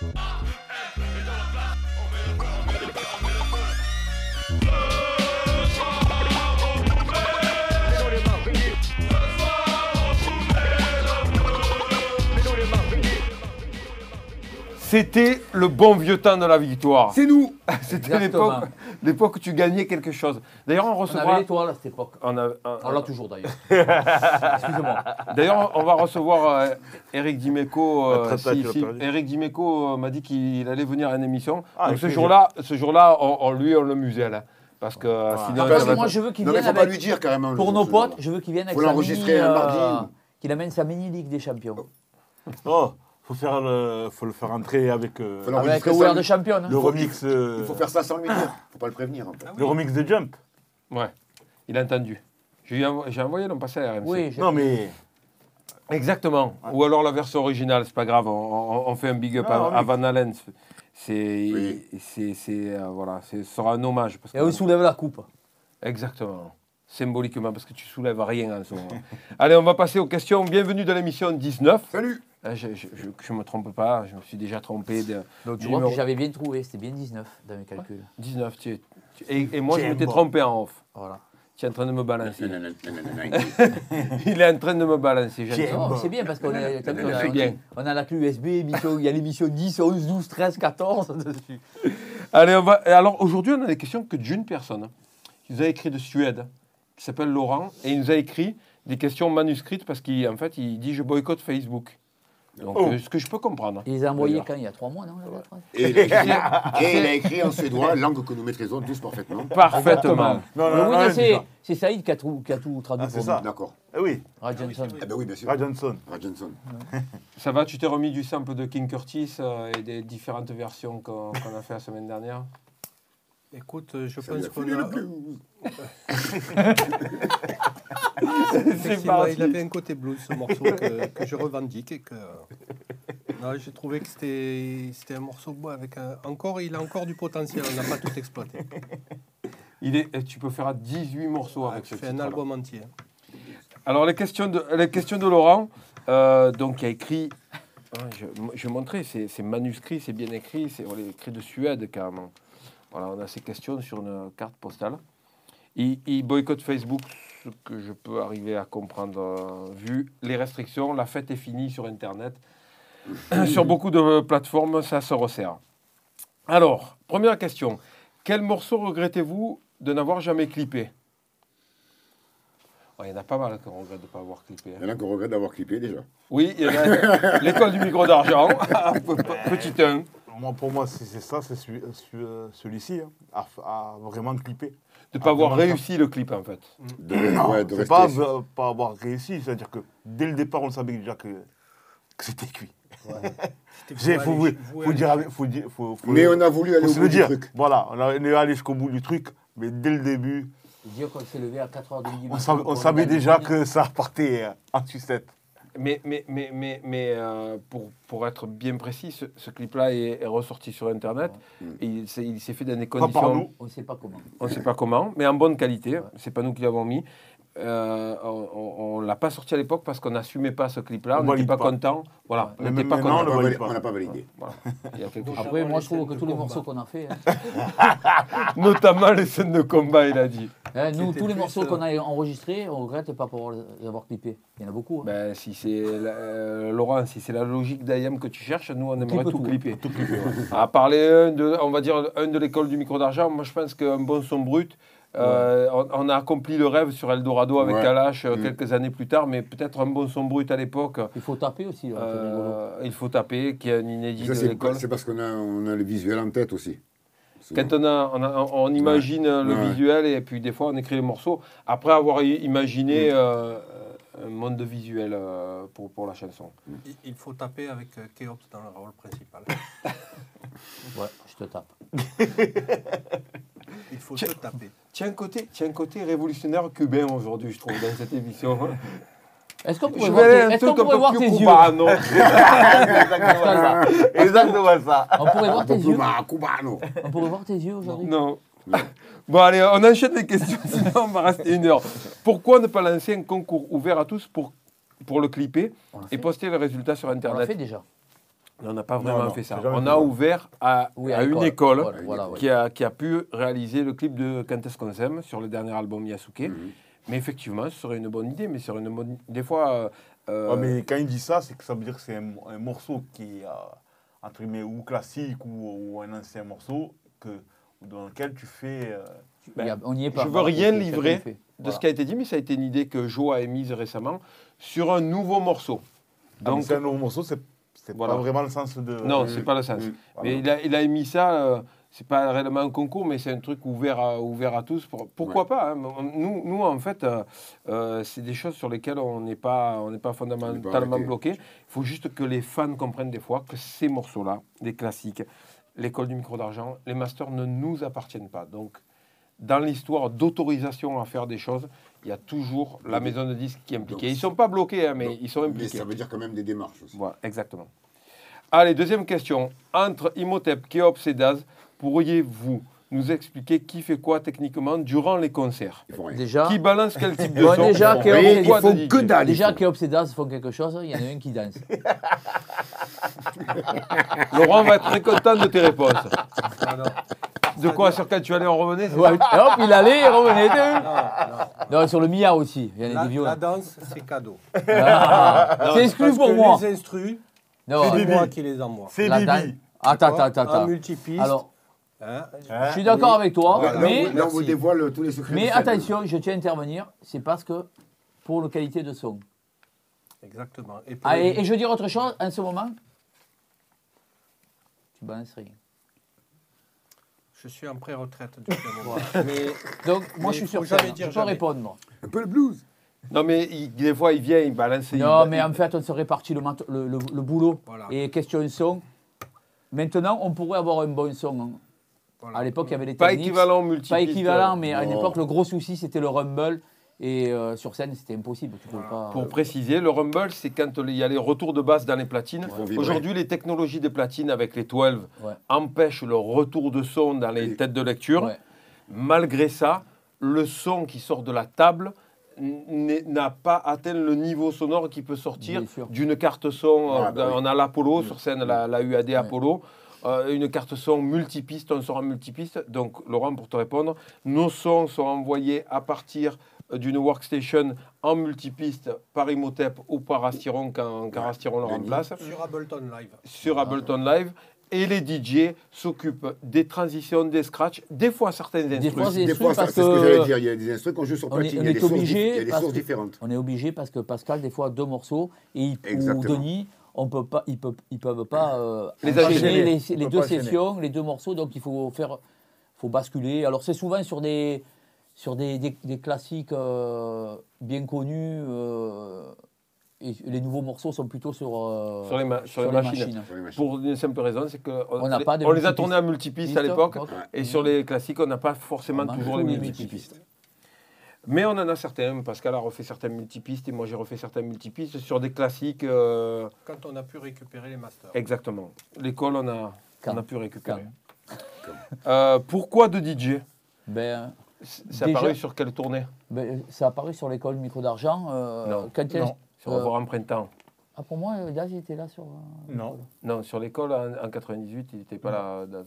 Bye. C'était le bon vieux temps de la victoire. C'est nous C'était l'époque, l'époque où tu gagnais quelque chose. D'ailleurs, on On avait recevra. l'étoile à cette époque. on a- on- On l'a toujours d'ailleurs. Excusez-moi. D'ailleurs, on va recevoir euh, Eric Dimeco. euh, Très, très, si- tu l'as si-. Eric Dimeco euh, m'a dit qu'il allait venir à une émission. Ah, Donc ce jour-là, ce jour-là, on, on- lui, on le muselle. Parce que euh, sinon, Ah, Parce va que moi, je veux qu'il Non mais vienne faut pas lui dire carrément. Pour nos potes, je veux qu'il vienne avec Faut sa l'enregistrer mini, un euh, mardi. Qu'il amène sa mini Ligue des Champions. Oh, faut faire le, faut le faire entrer avec euh, Faut. Avec le de Champion. hein. le remix, euh, Il faut faire ça sans lui dire. Faut pas le prévenir. en fait. le remix de Jump. Ouais, il a entendu. J'ai envo- j'ai envoyé l'an passé à RMC. Oui, Non mais Exactement. Ou alors la version originale, c'est pas grave. On, on- on fait un big up Ah, à, Van Halen. C'est, Oui. c'est, c'est, euh, voilà, ce sera un hommage. Parce Et que- on soulève la coupe. Exactement. Symboliquement, parce que tu soulèves rien en ce moment. Allez, on va passer aux questions. Bienvenue dans l'émission 19. Salut Je ne me trompe pas, je me suis déjà trompé. De, Donc tu du vois numéro que j'avais bien trouvé. C'était bien 19 dans mes calculs. 19. tu- tu- et, et moi, je m'étais bon. trompé en off. Voilà. Tu es en train de me balancer. Il est en train de me balancer. c'est bien parce qu'on a, on a- C'est bien. on a la clé USB, il y a l'émission 10, 11, 12, 13, 14 dessus. Allez, on va. Alors aujourd'hui, on a des questions que d'une personne. Il nous a écrit de Suède, qui s'appelle Laurent, et il nous a écrit des questions manuscrites parce qu'en fait, il dit je boycotte Facebook. Donc, Oh. euh, ce que je peux comprendre. Il les a envoyés quand Il y a 3 mois, non la lettre Et il a écrit- et il a écrit en suédois, langue que nous maîtrisons tous parfaitement. Parfaitement. non, non, oui, non, c'est, Saïd qui a, tout, qui a tout traduit Ah, c'est pour ça. nous. D'accord. Eh oui, Raj Johnson. Eh ben oui, bien sûr. Ray Johnson. Raj Johnson. Ça va, tu t'es remis du sample de King Curtis euh, et des différentes versions qu'on a fait la semaine dernière? Écoute, euh, je Ça pense a qu'on a. il avait un côté blues ce morceau que, que je revendique et que. Non, j'ai trouvé que c'était c'était un morceau avec un. Encore, il a encore du potentiel. On n'a pas tout exploité. Il est, et tu peux faire 18 morceaux Ah, avec tu ce fais un album entier. Alors, les questions de, les questions de Laurent, euh, donc, qui a écrit. hein, je, je vais montrer, c'est c'est manuscrit, c'est bien écrit, c'est on est écrit de Suède carrément. Voilà, on a ces questions sur une carte postale. Il, il boycotte Facebook, ce que je peux arriver à comprendre, euh, vu les restrictions. La fête est finie sur Internet. sur beaucoup de plateformes, ça se resserre. Alors, première question. Quel morceau regrettez-vous de n'avoir jamais clippé? Oh, Il y en a pas mal qu'on regrette de ne pas avoir clippé. hein. Il y en a qu'on regrette d'avoir clippé déjà. Oui, il y en a l'école du micro d'argent, petit 1. Moi, pour moi, c'est c'est ça, c'est celui- celui- celui-ci, hein, à, à vraiment clipper. De ne pas avoir réussi le clip en fait. De, Non, ouais, de c'est rester. pas, euh, pas avoir réussi, c'est-à-dire que dès le départ, on savait déjà que, que c'était cuit. Faut, faut, dire, faut dire, faut, faut- Mais on a voulu aller au bout du dire. truc. Voilà, on a- on est allé jusqu'au bout du truc, mais dès le début, Dire qu'on s'est levé à 4h du midi. on savait, on savait déjà que ça partait en sucette. Mais, mais, mais, mais, mais euh, pour, pour être bien précis, ce, ce clip-là est, est ressorti sur Internet. Et il s'est il s'est fait dans des Pas par conditions, nous. On ne sait pas comment. on ne sait pas comment, mais en bonne qualité. C'est pas nous qui l'avons mis. Euh, on ne l'a pas sorti à l'époque parce qu'on n'assumait pas ce clip-là. On n'était pas, pas. content. Voilà, on n'était pas content. on n'a pas validé. Voilà. Il y a quelque. Après, moi, je trouve que tous les combat. morceaux qu'on a fait. hein. Notamment les scènes de combat, il a dit. Hein, nous, tous les morceaux euh, qu'on a enregistrés, on regrette pas pour les avoir clippés. Il y en a beaucoup. hein. Ben, si c'est la- euh, Laurent, si c'est la logique d'IAM que tu cherches, nous on aimerait tout tout. clipper. À parler un de, on va dire un de l'école du micro d'argent, moi je pense qu'un bon son brut, euh, on, on a accompli le rêve sur Eldorado avec Ouais. Kalash euh, Mm. quelques années plus tard, mais peut-être un bon son brut à l'époque. Il faut taper aussi. là, rigolo. euh, il faut taper, qui est un inédit Ça, de c'est l'école. c'est parce qu'on a, on a le visuel en tête aussi. Quand on, a, on, a- on imagine le Ouais. visuel et puis des fois on écrit les morceaux après avoir imaginé euh, un monde visuel euh, pour, pour la chanson. Il- Il faut taper avec Keops dans le rôle principal. Ouais, je te tape. Il faut se taper. Tiens côté, tiens un côté révolutionnaire cubain aujourd'hui, je trouve, dans cette émission. Est-ce qu'on pourrait voir tes, pourrait voir yeux? cubano. Pascal, Exactement ça. On pourrait voir tes yeux cubano. On pourrait voir tes yeux aujourd'hui Non. Bon, allez, on enchaîne les questions, sinon on va rester une heure. Pourquoi ne pas lancer un concours ouvert à tous pour, pour le clipper et fait. poster le résultat sur On l'a fait Internet déjà. On n'a pas vraiment non, fait ça. On a ouvert à, Oui, à à une école Voilà, voilà, ouais. qui, a, qui a pu réaliser le clip de Quand est-ce qu'on s'aime sur le dernier album Yasuke. Mhm. Mais effectivement, ce serait une bonne idée. Mais c'est une bonne... des fois, euh, euh, Ouais, mais quand il dit ça, c'est que ça veut dire que c'est un, un morceau qui est, euh, entre guillemets, ou classique ou, ou un ancien morceau que, dans lequel tu fais. euh, y a- on n'y est pas. je veux rien livrer de Voilà. ce qui a été dit, mais ça a été une idée que Jo a émise récemment sur un nouveau morceau. ah, Donc, c'est un nouveau morceau, c'est c'est Voilà. pas vraiment le sens de. non, c'est pas le sens. Voilà. Mais il a, il a émis ça, euh, c'est pas réellement un concours, mais c'est un truc ouvert à, ouvert à tous. Pour- pourquoi Ouais. pas hein. Nous, nous, en fait, euh, euh, c'est des choses sur lesquelles on n'est pas, on pas fondamentalement bloqué. Il faut juste que les fans comprennent des fois que ces morceaux-là, des classiques, l'école du micro d'argent, les masters ne nous appartiennent pas. Donc, dans l'histoire d'autorisation à faire des choses, il y a toujours la maison de disques qui est impliquée. Donc, Ils ne sont pas bloqués, hein, mais donc, ils sont Mais impliqués. ça veut dire quand même des démarches aussi. Voilà, exactement. Allez, deuxième question. Entre Imhotep, Kéops et Daz, pourriez-vous nous expliquer qui fait quoi techniquement durant les concerts. Déjà, Qui balance quel type de Bon, son déjà, ils de font DJ? que dalle. déjà. Kéops et Daz font quelque chose, il y en a un qui danse. Laurent va être très content de tes réponses. Non, non, De quoi Sur quel tu allais en revenir c'est Ouais, et hop, il allait, il revenait. non, non. Non, sur le Mia aussi, il y en a La, des violons. la danse, c'est cadeau. Ah, c'est exclu pour que moi. Les instrus, Non, C'est c'est Bibi. moi qui les envoie. C'est la Bibi. danse- Attends, attends, attends. En attends. multipiste. Alors, hein, je suis d'accord avec toi, mais, on- là, on vous Merci. dévoile tous les secrets. mais attention, je tiens à intervenir, c'est parce que pour la qualité de son. Exactement. Et Ah, les- et, et je veux dire autre chose, en ce moment, tu balances rien. Je suis en pré-retraite depuis un moment. Mais Donc, moi, Mais je suis sur je peux jamais. répondre. moi. Un peu le blues. Non, mais il- des fois, il vient, il balance. il- Non, mais en fait, on se répartit le, le, le- le boulot. Voilà. Et question son. Maintenant, on pourrait avoir un bon son. hein. Voilà. À l'époque, il y avait les Pas techniques. équivalent multipiste. Pas équivalent, mais à une Non. époque, le gros souci, c'était le rumble. Et euh, sur scène, c'était impossible. Tu pouvais pas. Pour préciser, le rumble, c'est quand il y a les retours de basse dans les platines. font vibrer. Aujourd'hui, les technologies des platines avec les 12 Ouais. empêchent le retour de son dans les têtes de lecture. Ouais. Malgré ça, le son qui sort de la table n'est- n'a pas atteint le niveau sonore qui peut sortir Bien sûr. d'une carte son. Ah, euh, bah oui. On a l'Apollo sur scène, la, la UAD. Apollo. Euh, une carte son multipiste, un son en multipiste. Donc, Laurent, pour te répondre, nos sons sont envoyés à partir euh, d'une workstation en multipiste par Imhotep ou par Astiron quand, quand Ouais, Astiron le remplace Sur Ableton Live. sur Ableton Live. Et les DJ s'occupent des transitions, des scratchs, des fois certains Des instruments. fois, c'est Des fois, parce c'est ce que j'allais que dire. Il y a des instruments qu'on joue sur on est- platine. on Il y a est des sources, obligé y a des parce sources que- différentes. on est obligé parce que Pascal, des fois, deux morceaux et il- ou Exactement. Denis, on peut pas, ils peuvent, ils peuvent pas euh, Les les, deux pas enchaîner. sessions, les deux morceaux. Donc il faut faire, faut basculer. Alors c'est souvent sur des sur des, des- des classiques euh, bien connus. euh, et les nouveaux morceaux sont plutôt sur, euh, Sur les ma- sur les machines. Sur les machines. Pour une simple raison, c'est qu'on On n'a pas de on les a tournés à multipiste à l'époque. Et sur les classiques, on n'a pas forcément on toujours les multipistes. Mais on en a certains. Pascal a refait certains multipistes et moi j'ai refait certains multipistes sur des classiques. euh, Quand on a pu récupérer les masters. exactement. L'école, on a, on a pu récupérer. Euh, pourquoi de DJ Ben, C'est c'est Déjà- apparu sur quelle tournée? Ben, ça a apparu sur l'école micro d'argent. euh, Non. quand il y a- Non. Sur Euh, Revoir en printemps. Ah, pour moi, euh, Daz était là sur. euh, Non. Non, sur l'école en, en 98, il n'était pas là. Daz.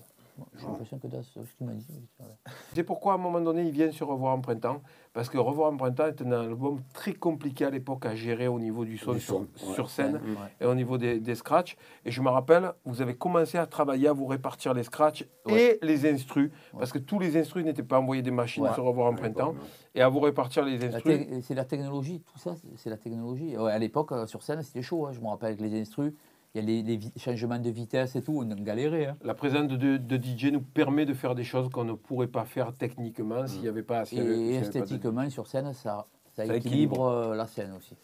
J'ai l'impression que c'est ce qu'il m'a dit. voilà. C'est pourquoi à un moment donné, il vient sur Revoir en printemps. Parce que Revoir en printemps est un album très compliqué à l'époque à gérer au niveau du son, sur, son, ouais. sur scène Ouais. et au niveau des, des scratchs. Et je me rappelle, vous avez commencé à travailler à vous répartir les scratchs Ouais. et les instrus. Parce que tous les instrus n'étaient pas envoyés des machines Ouais. sur Revoir en printemps. Et à vous répartir les instrus. C'est la technologie, tout ça, c'est- la technologie. Ouais, à l'époque, euh, sur scène, c'était chaud. hein. Je me rappelle avec les instrus, il y a les, changements de vitesse et tout, on galérait. hein. La présence de, de DJ nous permet de faire des choses qu'on ne pourrait pas faire techniquement s'il n'y avait pas y Et de- esthétiquement, sur scène, ça, ça Ça équilibre euh, la scène aussi.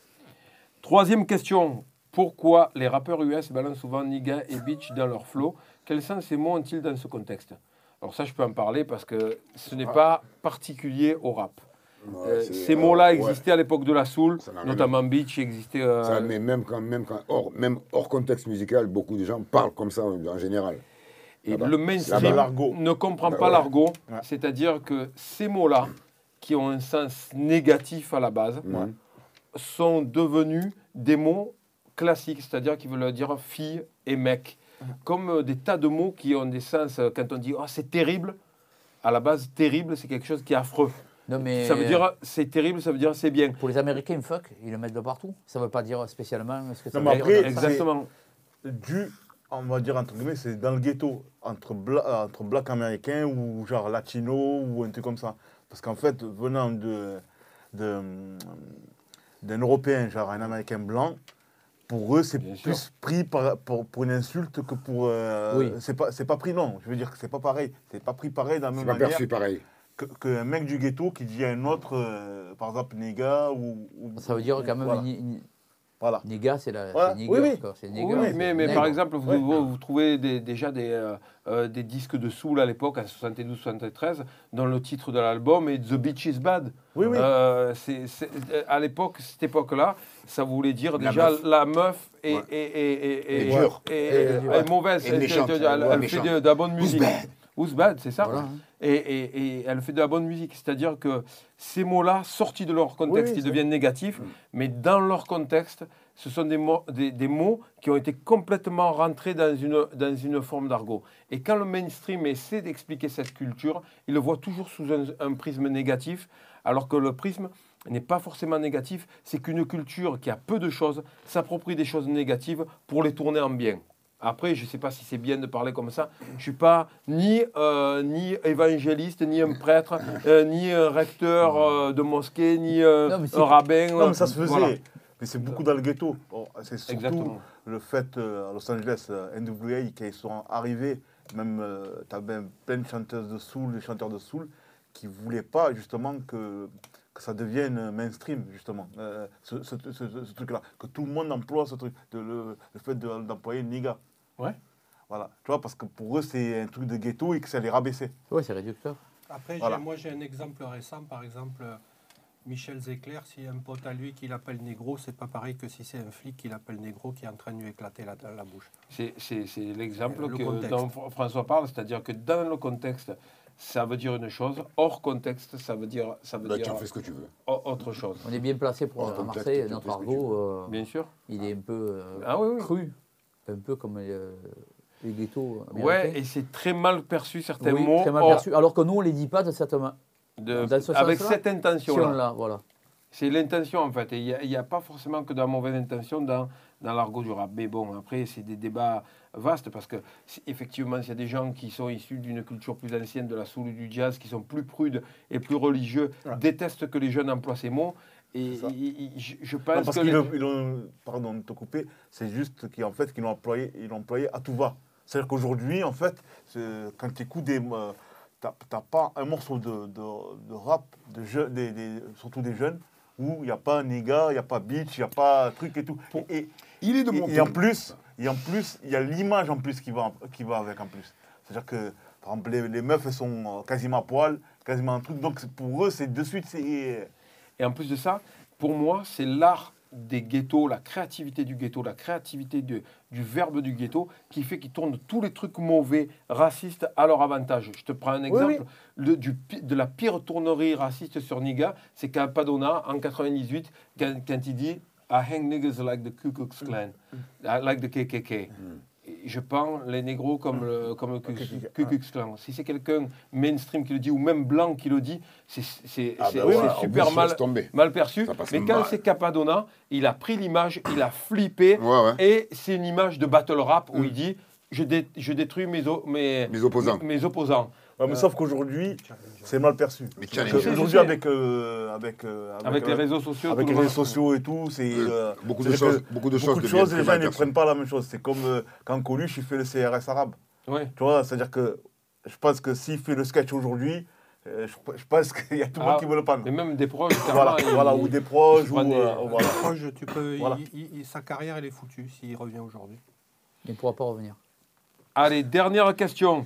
Troisième question. Pourquoi les rappeurs US balancent souvent nigga et bitch dans leur flow? Quel sens ces mots ont-ils dans ce contexte? Alors ça, je peux en parler parce que ce n'est pas particulier au rap. Ouais, Euh, ces mots-là ouais. existaient à l'époque de la soul, notamment bitch existait... euh, Ça, mais même quand, même quand hors, même hors contexte musical, beaucoup de gens parlent comme ça en, général. et le mainstream ne comprend pas ouais. l'argot. Ouais. C'est-à-dire que ces mots-là, qui ont un sens négatif à la base, sont devenus des mots classiques, c'est-à-dire qui veulent dire fille et mec. Comme euh, des tas de mots qui ont des sens. Quand on dit oh, c'est terrible, à la base, terrible, c'est quelque chose qui est affreux. Non, mais Ça veut dire c'est terrible, ça veut dire c'est bien. Pour les Américains, fuck, ils le mettent de partout. Ça ne veut pas dire spécialement ce que ça Non, mais veut après, dire. Exactement. dû, on va dire entre guillemets, c'est dans le ghetto, entre, bla, entre black américains ou genre latino ou un truc comme ça. Parce qu'en fait, venant de, de, d'un Européen, genre un Américain blanc, pour eux, c'est Bien sûr. plus pris par, pour, pour une insulte que pour. euh, Oui. C'est pas, c'est pas pris, non. Je veux dire que c'est pas pareil. C'est pas pris pareil de la C'est même pas manière perçu pareil. Que- qu'un mec du ghetto qui dit à un autre, euh, par exemple, néga ou, ou- Ça veut dire quand même, Voilà. Voilà. néga, c'est la Voilà. c'est nigger, Oui, oui. c'est Oui, mais, mais par exemple, vous, Ouais. vous, vous trouvez des- déjà des, euh, euh, des disques de soul à l'époque, en 72-73, dont le titre de l'album est The Beach is Bad. Oui, oui. Euh, à l'époque, cette époque-là, ça voulait dire La déjà meuf. la meuf est, Ouais. est, est, est- Et est- dure. est- Et est- dure. est mauvaise. Et Elle- méchante. elle, elle Ouais, fait de, la bonne musique. Bad Who's bad, c'est ça Voilà. et, et- et elle fait de la bonne musique. C'est-à-dire que ces mots-là, sortis de leur contexte, Oui, ils deviennent négatifs, mais dans leur contexte, ce sont des mots, des, des mots qui ont été complètement rentrés dans une, dans une forme d'argot. Et quand le mainstream essaie d'expliquer cette culture, il le voit toujours sous un, un prisme négatif, alors que le prisme n'est pas forcément négatif, c'est qu'une culture qui a peu de choses s'approprie des choses négatives pour les tourner en bien. Après, je ne sais pas si c'est bien de parler comme ça. Je ne suis pas ni, euh, ni évangéliste, ni un prêtre, euh, ni un recteur euh, de mosquée, ni Non, un rabbin. Non, mais ça se faisait. Voilà. Mais c'est beaucoup dans le ghetto. Bon, c'est surtout Exactement. le fait à Los Angeles, NWA, qui sont arrivés, même tu as plein de chanteuses de soul, des chanteurs de soul, qui ne voulaient pas justement que, que ça devienne mainstream, justement, euh, ce, ce- ce- truc-là. Que tout le monde emploie ce truc, de, le, le fait de- d'employer nigga. Ouais. Voilà, tu vois, parce que pour eux, c'est un truc de ghetto et que ça les rabaissait. Ouais, c'est réducteur. Après, Voilà. moi j'ai un exemple récent, par exemple, euh, Michel Zecler, si un pote à lui qui l'appelle négro, c'est pas pareil que si c'est un flic qui l'appelle négro qui est en train de lui éclater la, la bouche. C'est c'est- c'est l'exemple Le dont Fr- François parle, c'est-à-dire que dans le contexte, ça veut dire une chose, hors contexte, ça veut dire, ça veut Bah, tu en fais ce que tu veux. autre chose. On est bien placé pour Hors à contexte, Marseille, notre argot, euh, Bien sûr. il est un peu euh, Ah oui, oui. cru, un peu comme euh, les ghettos Ouais, américains. et c'est très mal perçu certains Oui, mots très mal perçu. Alors que nous, on ne les dit pas de cette main. de- Dans ce avec cette intention-là. Intention-là, voilà. C'est l'intention en fait. Et il n'y a, pas forcément que de la mauvaise intention dans, dans l'argot du rap. Mais bon, après, c'est des débats vastes parce que effectivement, s'il y a des gens qui sont issus d'une culture plus ancienne, de la soul ou du jazz, qui sont plus prudes et plus religieux, détestent que les jeunes emploient ces mots. Et il- il- je, je Non, pense parce que qu'ils les- ont, ils ont- pardon de te couper, c'est juste qu'en fait, qu'ils l'ont employé, ils l'ont employé à tout va. C'est-à-dire qu'aujourd'hui, en fait, quand tu écoutes des. euh, t'as pas un morceau de, de, de rap, de jeux, des, des- surtout des jeunes, où il n'y a pas néga, il n'y a pas beach, il n'y a pas truc et tout. Et, Il est de et- mon et en pays. plus, et en plus, il y a l'image en plus qui va, qui va avec en plus. C'est-à-dire que, par exemple, les, les meufs, elles sont euh, quasiment à poil, quasiment un truc. Donc pour eux, c'est de suite, c'est. Et en plus de ça, pour moi, c'est l'art des ghettos, la créativité du ghetto, la créativité de- du verbe du ghetto qui fait qu'ils tournent tous les trucs mauvais, racistes à leur avantage. Je te prends un exemple oui. le- du pi- de la pire tournerie raciste sur Niga, c'est Padona en 98, quand, quand il dit I hang niggas like the Ku Klux Klan, I like the KKK. Je prends les négros comme le, comme le Ku Klux Klan. Si c'est quelqu'un mainstream qui le dit ou même blanc qui le dit, c'est Ah c'est- bah c'est ouais, en super plus, mal, mal perçu. Mais quand c'est Capadonna, il a pris l'image, il a flippé. Ouais, ouais. Et c'est une image de battle rap où Mm. il dit je, dé- je détruis mes, o- mes, Mes opposants. mes opposants. Ouais, mais sauf qu'aujourd'hui, c'est mal perçu. Aujourd'hui, avec, euh, avec, euh, Avec les euh, réseaux sociaux. avec les le réseaux sociaux et tout, c'est Euh, euh, beaucoup de choses, beaucoup de choses beaucoup de deviennent choses, très les gens ne prennent pas la même chose. C'est comme euh, quand Coluche il fait le CRS arabe. Ouais. Tu vois, c'est-à-dire que je pense que s'il fait le sketch aujourd'hui, euh, je, je pense qu'il y a tout le Ah, monde qui veut le prendre. Mais même des proches, Voilà, voilà, ou des proches, ou des- euh, voilà. Proche, tu peux, Voilà. il- il- il- sa carrière, elle est foutue s'il revient aujourd'hui. Il ne pourra pas revenir. Allez, dernière question.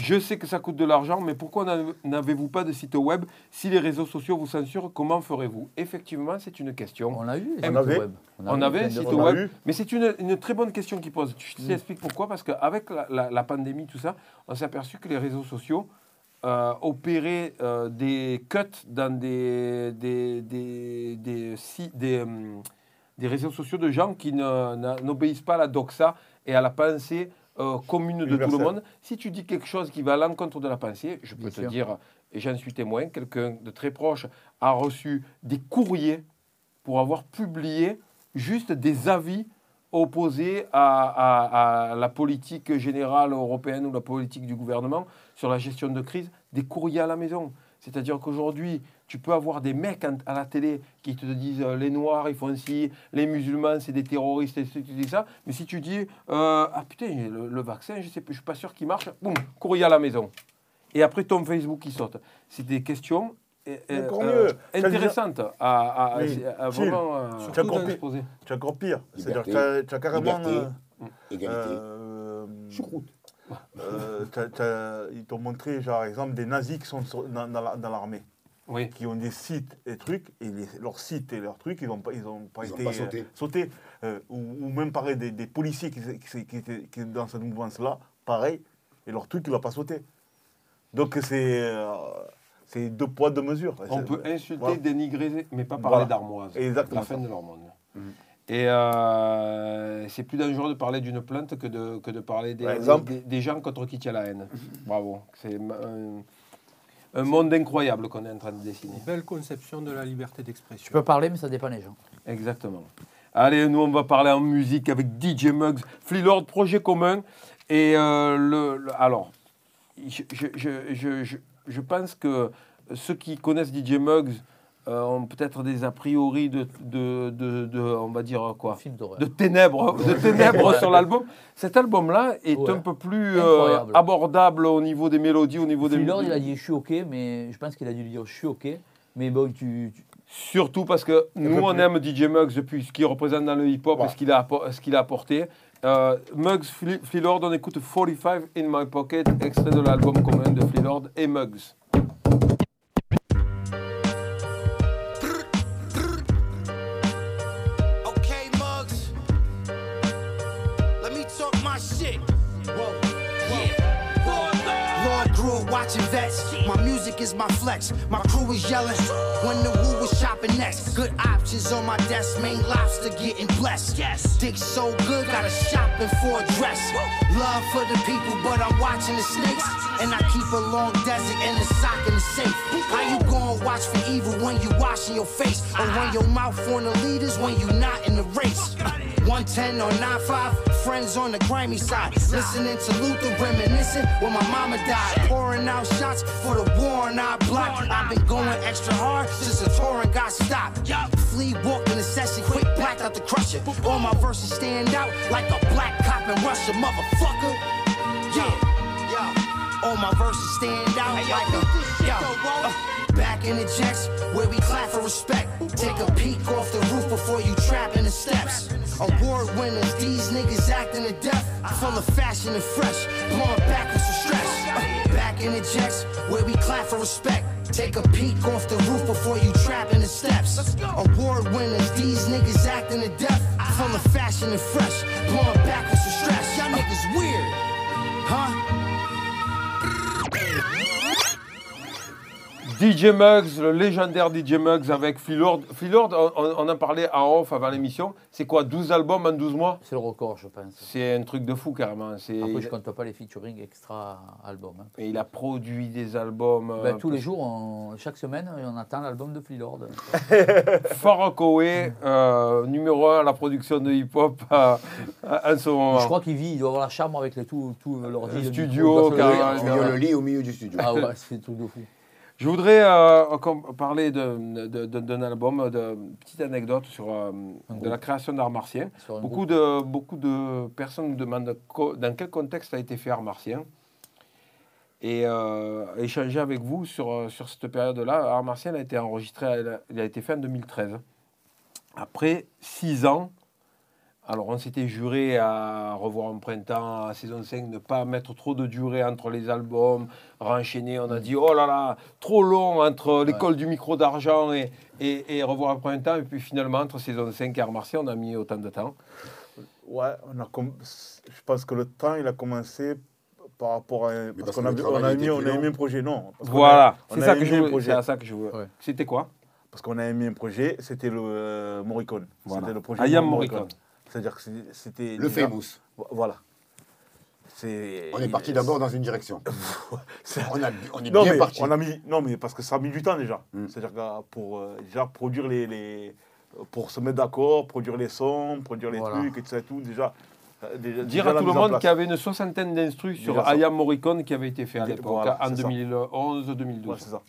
Je sais que ça coûte de l'argent, mais pourquoi n'avez- n'avez-vous pas de site web Si les réseaux sociaux vous censurent, comment ferez-vous? Effectivement, c'est une question. On a eu On avait- web. on avait un site web. On mais c'est une, une très bonne question qu'il pose. Je Mm. t'explique pourquoi. Parce qu'avec la, la- la pandémie, tout ça, on s'est aperçu que les réseaux sociaux euh, opéraient euh, des cuts dans des, des, des, des, si- des, hum, des réseaux sociaux de gens qui n'obéissent pas à la doxa et à la pensée euh, commune de tout le monde. Si tu dis quelque chose qui va à l'encontre de la pensée, je peux Bien te sûr. dire, et j'en suis témoin, quelqu'un de très proche a reçu des courriers pour avoir publié juste des avis opposés à, à- à la politique générale européenne ou la politique du gouvernement sur la gestion de crise, des courriers à la maison. C'est-à-dire qu'aujourd'hui, tu peux avoir des mecs en- à la télé qui te disent euh, les Noirs, ils font ci, les musulmans, c'est des terroristes, et tu dis ça. Mais si tu dis euh, ah putain, le, le vaccin, je ne suis pas sûr qu'il marche, boum, courrier à la maison. Et après, ton Facebook qui saute. C'est des questions euh, euh, veut dire- intéressantes à, à- à- Oui, à Phil, vraiment euh, tu as exposer. Tu as encore pire. C'est-à-dire que tu as, carrément. liberté. euh, Égalité. euh, Choucroute. euh, ils t'ont montré, genre, exemple, des nazis qui sont sur- dans, dans la- dans l'armée, Oui. qui ont des sites et trucs, et les- leurs sites et leurs trucs, ils n'ont pas, ils ont pas Ils ont été pas sauté. euh, sautés. Euh, ou, ou même pareil, des, des policiers qui, qui, qui étaient qui étaient dans cette mouvance-là, pareil, et leur truc, il ne va pas sauter. Donc, c'est euh, c'est deux poids, deux mesures. On peut insulter, voilà. dénigrer, mais pas parler Voilà. d'armoise. Exactement La fin ça. de leur monde. Mhm. Et euh, c'est plus dangereux de parler d'une plainte que de, que de parler des, des gens contre qui tu as la haine. Bravo. C'est un, monde incroyable qu'on est en train de dessiner. Belle conception de la liberté d'expression. Tu peux parler, mais ça dépend des gens. Exactement. Allez, nous, on va parler en musique avec DJ Muggs, Freelord, projet commun. Et euh, le, le- alors, je, je, je, je, je- je pense que ceux qui connaissent DJ Muggs euh, ont peut-être des a priori de, de, de, de- on va dire quoi de ténèbres, de ténèbres sur l'album. Cet album-là est Ouais. un peu plus euh, abordable au niveau des mélodies, au niveau des Freelord, il a dit je suis ok, mais je pense qu'il a dû dire je suis ok. Mais bon, tu, tu- Surtout parce que nous, on plus. aime DJ Muggs depuis ce qu'il représente dans le hip-hop et ce qu'il a, appo- ce qu'il a apporté. Euh, Muggs, Freelord, on écoute 45 in my pocket, extrait de l'album commun de Freelord et Muggs. Shit. Whoa, yeah. Lord grew up watching vets. My music is my flex. My crew is yelling when the woo was chopping next. Good options on my desk. Main lobster getting blessed. Yes. Dick so good, gotta shopping for a dress. Love for the people, but I'm watching the snakes. And I keep a long desert and a sock in the safe. How you gonna watch for evil when you washing your face? Or run your mouth on the leaders when you not in the race? 110 or 95, friends on the grimy side. Listening to Luther reminiscing when my mama died. Pouring out shots for the war on our block. I've been going extra hard since the touring got stopped. Flea walked in the session, quick blacked out the crusher. All my verses stand out like a black cop in Russia, motherfucker. Yeah. All my verses stand out like a yo. uh, back in the jets where we clap for respect. Take a peek off the roof before you trap in the steps. Award winners, these niggas acting to death. Full of fashion and fresh, blowing back with some stress. Uh, back in the jets where we clap for respect. Take a peek off the roof before you trap in the steps. Award winners, these niggas acting to death. Full of fashion and fresh, blowing back with some stress. Y'all niggas weird, huh? DJ Muggs, le légendaire DJ Muggs avec Freelord. Freelord, on, on- on en parlait en off avant l'émission. C'est quoi, 12 albums en 12 mois? C'est le record, je pense. C'est un truc de fou carrément. C'est- Après, je compte pas les featuring extra albums. hein. Et il a produit des albums. euh, Ben, tous les jours, on- chaque semaine, on attend l'album de Freelord. Farrah Coe, euh, numéro 1 à la production de hip-hop euh, en ce moment. Je crois qu'il vit, il doit avoir la chambre avec les, tout, tout l'ordi. Le le studio, le lit au milieu du studio. Ah ouais, c'est un truc de fou. Je voudrais euh, parler de- de- de- d'un album, de petite anecdote sur euh, de la création d'art martien. Beaucoup groupe. de, beaucoup de personnes me demandent dans quel contexte a été fait art martien. Et euh, échanger avec vous sur, euh, sur cette période-là. Art martien a été enregistré, il a été fait en 2013. Après six ans, alors on s'était juré à revoir en printemps, à saison 5, ne pas mettre trop de durée entre les albums, renchaîner. On a dit, oh là là, trop long entre l'école du micro d'argent et, et, et revoir en printemps. Et puis finalement, entre saison 5 et art martien, on a mis autant de temps. Ouais, on a je pense que le temps, il a commencé par rapport à. Parce, parce qu'on a, on a mis, on a mis un projet, non. Voilà, a- c'est a ça, que émis je un veux- projet. c'est à ça que je veux. Ouais. C'était quoi? Parce qu'on avait mis un projet, c'était le euh, Morricone. Voilà. C'était le projet I am de Morricone. C'est-à-dire que c'est- c'était. Le déjà- famous. Voilà. On est parti d'abord dans une direction. On, a, on est Non bien mais, parti. on a mis, non, mais parce que ça a mis du temps déjà. Mm. C'est-à-dire que pour euh, déjà produire les, les- pour se mettre d'accord, produire les sons, produire les Voilà. trucs et tout ça et tout, déjà. euh, déjà Dire déjà à tout le monde qu'il y avait une soixantaine d'instrus sur. Ayam Morricone qui avait été fait à Voilà, l'époque, en c'est ça. 2011-2012. Ouais, c'est ça.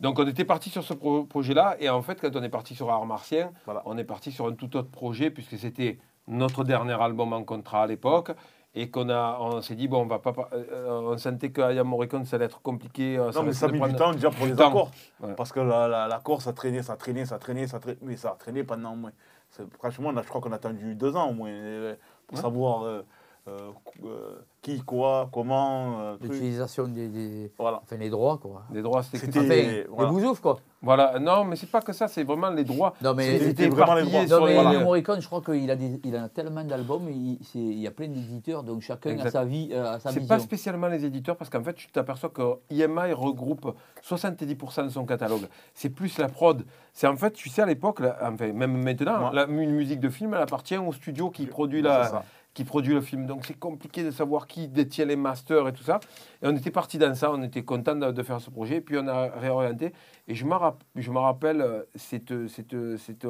Donc on était parti sur ce pro- projet-là, et en fait, quand on est parti sur Art Martien, Voilà. on est parti sur un tout autre projet, puisque c'était notre dernier album en contrat à l'époque, et qu'on a, on s'est dit, bon, on va pas, par- euh, on sentait Ayam Morricone, ça allait être compliqué. euh, Non, mais ça a mis du temps déjà pour du les temps. accords. Ouais. Parce que la- ça traînait, ça traînait, ça traînait, ça traînait. Mais ça a traîné pendant au moins. c'est- Franchement, a- je crois qu'on a attendu deux ans au moins euh, pour Ouais. savoir euh, euh, euh, qui, quoi, comment. euh. L'utilisation des, des- Voilà. Enfin, les droits, quoi. Les droits, c'était. Enfin, voilà. les bousoufs, quoi. Voilà, non, mais c'est pas que ça, c'est vraiment les droits. Non, mais, C'était vraiment les droits. non, mais les- Ennio Morricone, je crois qu'il a, des- il a tellement d'albums, il, c'est- il y a plein d'éditeurs, donc chacun Exact. a sa vie, euh, a sa C'est vision. pas spécialement les éditeurs parce qu'en fait, tu t'aperçois que IMI regroupe 70% de son catalogue. C'est plus la prod. C'est en fait, tu sais, à l'époque, enfin, même maintenant, Ouais. la, une musique de film, elle appartient au studio qui produit, C'est la, ça. Qui produit le film. Donc c'est compliqué de savoir qui détient les masters et tout ça. Et on était parti dans ça, on était content de, de faire ce projet. Puis on a réorienté. Et je me, rapp- rappelle, euh, au,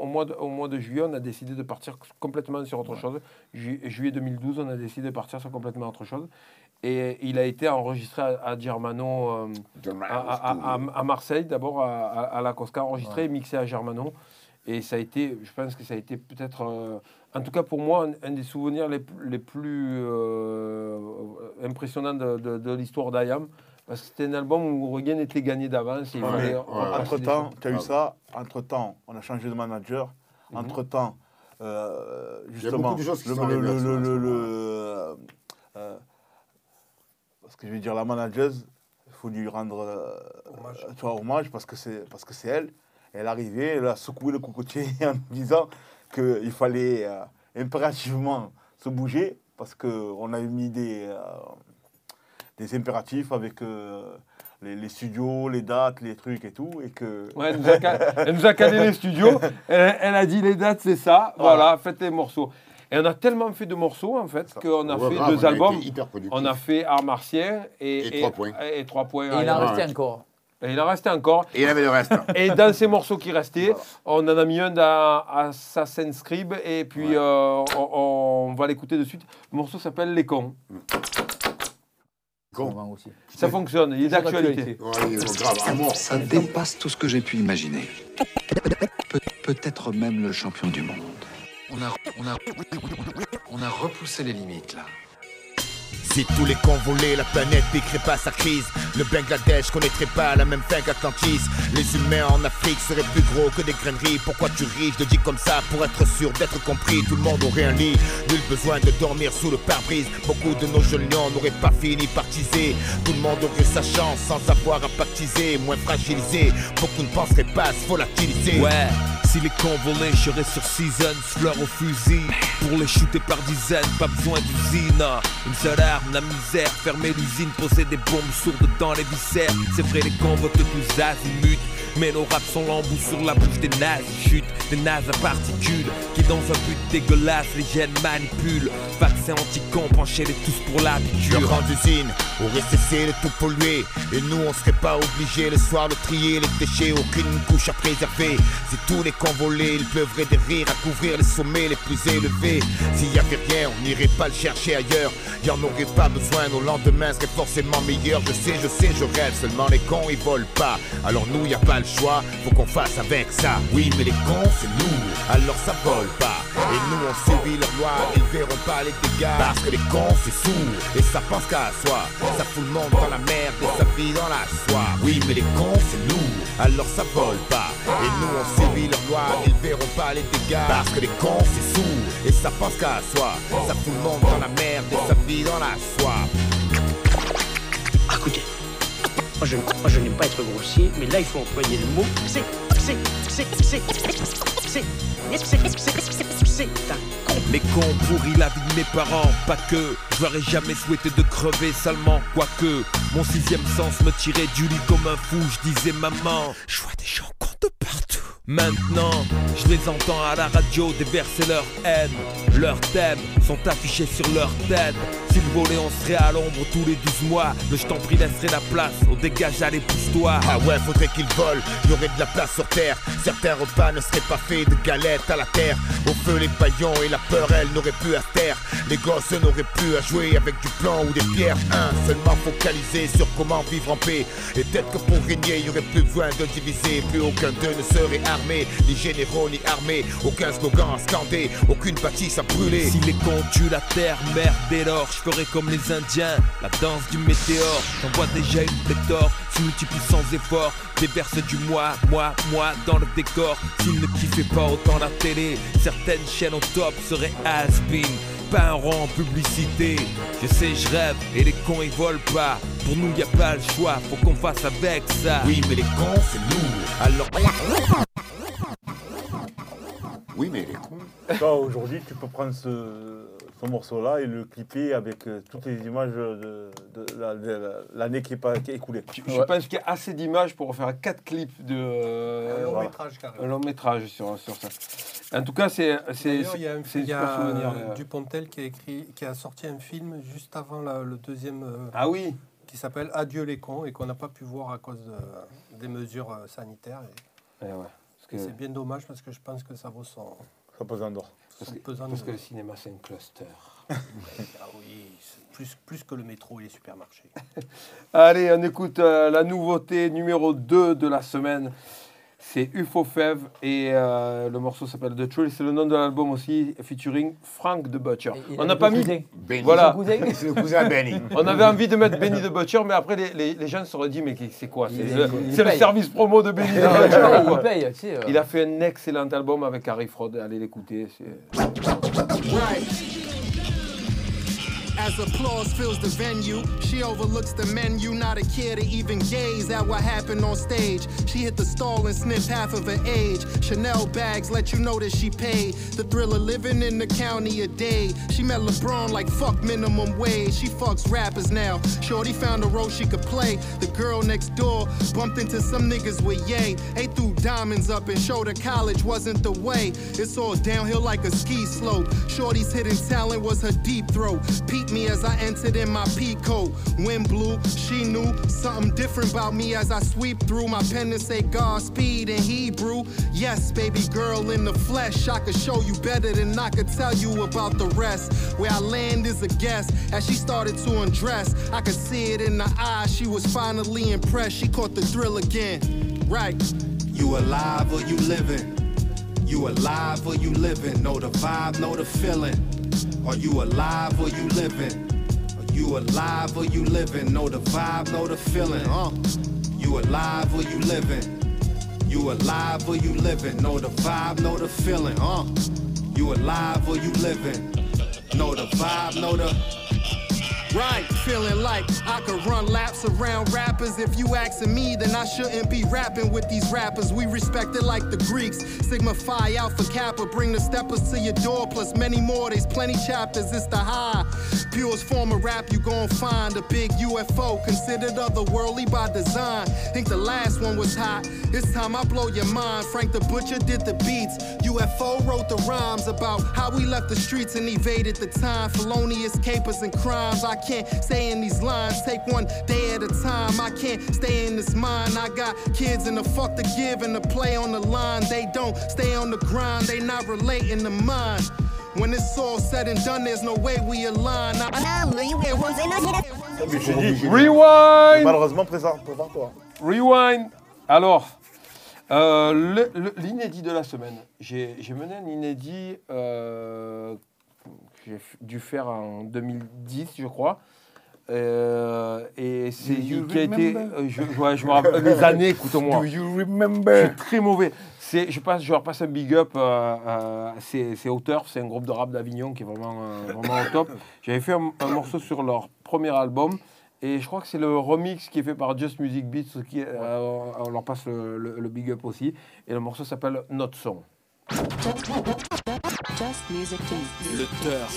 au mois de, au mois de juillet, on a décidé de partir complètement sur autre chose. Ju- juillet 2012, on a décidé de partir sur complètement autre chose. Et il a été enregistré à, à Germano, euh, à, Marseille, d'abord à la Cosca, enregistré et mixé à Germano. Et ça a été, je pense que ça a été peut-être, euh, en tout cas pour moi, un, un des souvenirs les, plus- les plus euh, impressionnants de, de- de l'histoire d'Ayam. Parce que c'était un album où rien n'était gagné d'avance. et il Ouais, fallait- mais on passait entre des temps, choses. tu as eu ça. Entre temps, on a changé de manager. Mhm. Entre temps, justement, beaucoup de choses qui le, sont le- arrivées à le- ce le- moment-là. le- euh, euh, parce que je vais dire la manageuse, il faut lui rendre euh, Hommage. tu vois, hommage parce que c'est parce que c'est elle. Elle est arrivée, elle a secoué le cocotier en disant qu'il fallait euh, impérativement se bouger parce qu'on avait mis des, euh, des impératifs avec euh, les, les studios, les dates, les trucs et tout. Et que Ouais, elle, nous a, ca- elle nous a calé les studios. Elle, elle a dit les dates, c'est ça. Voilà, faites les morceaux. Et on a tellement fait de morceaux, en fait, qu'on a Ouais, fait grave, deux on albums. On a fait Art Martien et, Et trois points. Et, trois points. Et il en restait encore. Et il en restait encore. Et il y avait le reste. Et dans ces morceaux qui restaient, on en a mis un dans Assassin's Creed et puis Ouais. euh, on, on va l'écouter de suite. Le morceau s'appelle Les cons. Con. Ça fonctionne, il est d'actualité. Ouais. Ça dépasse tout ce que j'ai pu imaginer. Pe- Peut-être même le champion du monde. On a, on a, on a repoussé les limites là. Si tous les cons volaient, la planète piquerait pas sa crise. Le Bangladesh connaîtrait pas la même fin qu'Atlantis. Les humains en Afrique seraient plus gros que des graineries. Pourquoi tu ris? Je le dis comme ça pour être sûr d'être compris. Tout le monde aurait un lit, nul besoin de dormir sous le pare-brise. Beaucoup de nos jeunes lions n'auraient pas fini par teaser. Tout le monde aurait sa chance sans avoir à baptiser. Moins fragilisé, beaucoup ne penseraient pas se volatiliser. Ouais, si les cons volaient, je serais sur Seasons, fleurs au fusil. Pour les shooter par dizaines, pas besoin d'usine. Une seule arme, la misère, fermer l'usine, poser des bombes sourdes dans les viscères. C'est vrai, les cons votent tous azimuts. Mais nos raps sont l'embout sur la bouche des nazis. Chute des nazes à particules qui, dans un but dégueulasse, les gènes manipulent. Vaccin anti-con, penchez-les tous pour l'habitude. Grande usine aurait cessé de tout polluer Et nous on serait pas obligés le soir de trier les déchets. Aucune couche à préserver. Si tous les convolés ils pleuvraient des rires à couvrir les sommets les plus élevés. S'il y avait rien on n'irait pas le chercher ailleurs. Y en aurait pas besoin nos lendemains seraient forcément meilleurs. Je sais je sais je rêve seulement les cons ils volent pas. Alors nous y a pas le choix faut qu'on fasse avec ça. Oui mais les cons c'est nous alors ça vole pas. Et nous on subit leurs lois ils verront pas les dégâts. Parce que les cons c'est sourd et ça pense qu'à soi. Ça fout le monde dans la merde et ça vit dans la soie. Oui mais les cons c'est nous alors ça vole pas. Et nous on subit leurs lois ils verront pas les dégâts. Parce que les cons c'est sourd et ça pense qu'à soi. Ça fout le monde dans la merde et ça vit dans la soie moi je, je n'aime pas être grossier, mais là il faut employer le mot. C'est, c'est, c'est, c'est, c'est, c'est, c'est, c'est un Les cons pourris la vie de mes parents, pas que Je leur ai jamais souhaité de crever salement, quoique Mon sixième sens me tirait du lit comme un fou Je disais maman, je vois des gens de partout. Maintenant, je les entends à la radio déverser leur haine. Leurs thèmes sont affichés sur leur tête. S'ils volaient, on serait à l'ombre tous les 12 mois. Le je t'en prie laisserait la place au dégage, allez pousse-toi. Ah ouais, faudrait qu'ils volent, y aurait de la place sur terre. Certains repas ne seraient pas faits de galettes à la terre. Au feu, les paillons et la peur, elle n'aurait plus à taire. Les gosses n'auraient plus à jouer avec du plomb ou des pierres. Un, seulement focalisé sur comment vivre en paix. Et peut-être que pour régner, y aurait plus besoin de diviser. Plus aucun d'eux ne serait armé, ni généraux ni armés. Aucun slogan à scander, aucune bâtisse à brûler. Si les tuent la terre, merde dès lors, je ferai comme les Indiens, la danse du météore. J'en déjà une pléthore, se multiplie sans effort, déverse du moi, moi, moi dans le décor. S'ils ne kiffaient pas autant la télé, certaines chaînes au top seraient has-been. Pas un rang en publicité, je sais, je rêve et les cons ils volent pas. Pour nous y a pas le choix, faut qu'on fasse avec ça. Oui, mais les cons, c'est lourd. Alors. Oui, mais les cons. Toi, aujourd'hui, tu peux prendre ce, ce morceau-là et le clipper avec euh, toutes les images de, de de la- l'année qui est, pas, qui est écoulée. Je, je pense qu'il y a assez d'images pour faire quatre clips de Un euh, long voilà, métrage un carrément. long métrage sur, sur ça. En tout cas, c'est c'est D'ailleurs, il y a, un- il y a souvenir. euh. Dupontel qui a, écrit, qui a sorti un film juste avant la- le deuxième, euh, Ah oui, qui s'appelle Adieu les cons et qu'on n'a pas pu voir à cause de- des mesures euh, sanitaires. Et, Eh ouais, parce que, et c'est bien dommage parce que je pense que ça vaut son, Ça pose un d'or. Parce que- parce le cinéma c'est un cluster. Ah oui, plus, plus que le métro et les supermarchés. Allez, on écoute euh, la nouveauté numéro 2 de la semaine. C'est UFO Fev et euh, le morceau s'appelle The Truth. C'est le nom de l'album aussi, featuring Frank the Butcher. Et- et On le n'a pas mis. cousin. Benny. Voilà. C'est le cousin Benny. On avait envie de mettre Benny the Butcher, mais après les, les, les gens se seraient dit mais c'est quoi? C'est le, service promo de Benny the Butcher il paye, tu sais, euh. Il a fait un excellent album avec Harry Fraud. Allez l'écouter. As applause fills the venue, she overlooks the menu, not a care to even gaze at what happened on stage. She hit the stall and sniffed half of her age. Chanel bags let you know that she paid. The thrill of living in the county a day. She met LeBron like fuck minimum wage. She fucks rappers now. Shorty found a role she could play. The girl next door bumped into some niggas with yay. They threw diamonds up and showed her college wasn't the way. It's all downhill like a ski slope. Shorty's hidden talent was her deep throat. Me as I entered in my pea coat. Wind blew, she knew something different about me as I sweep through my pen and say Godspeed in Hebrew. Yes, baby girl in the flesh. I could show you better than I could tell you about the rest. Where I land is a guess. As she started to undress, I could see it in her eyes. She was finally impressed. She caught the thrill again. Right. You alive or you living? You alive or you living? Know the vibe, know the feeling. Are you alive or you living? Are you alive or you living? Know the vibe, know the feeling. Uh. You alive or you living? You alive or you living? Know the vibe, know the feeling. Uh. You alive or you living? Know the vibe, know the. Right, feeling like I could run laps around rappers. If you asking me, then I shouldn't be rapping with these rappers. We respect it like the Greeks. Sigma Phi Alpha Kappa, bring the steppers to your door, plus many more. There's plenty chapters. It's the high. Purest form of rap you gon' find a big UFO, considered otherworldly by design. Think the last one was hot. This time I blow your mind. Frank the Butcher did the beats. UFO wrote the rhymes about how we left the streets and evaded the time. Felonious capers and crimes. I can't stay in these lines. Take one day at a time. I can't stay in this mind. I got kids and the fuck to give and the play on the line. They don't stay on the grind. They not relating to mine. When it's all said and done, there's no way we align. I- Rewind Malheureusement, présent, prépare-toi. Rewind. Alors, euh, l'inédit de la semaine. J'ai mené un inédit euh, j'ai dû faire en 2010, je crois. Euh, et c'est qui a été. euh, je, ouais, je me rappelle les années, écoute-moi. Do you Je remember? suis très mauvais. C'est, je, passe, je leur passe un big up. Euh, euh, c'est, c'est Auteur, c'est un groupe de rap d'Avignon qui est vraiment, euh, vraiment au top. J'avais fait un, un morceau sur leur premier album. Et je crois que c'est le remix qui est fait par Just Music Beats. Qui, euh, on- leur passe le, le- le big up aussi. Et le morceau s'appelle Notre Son. Le turf.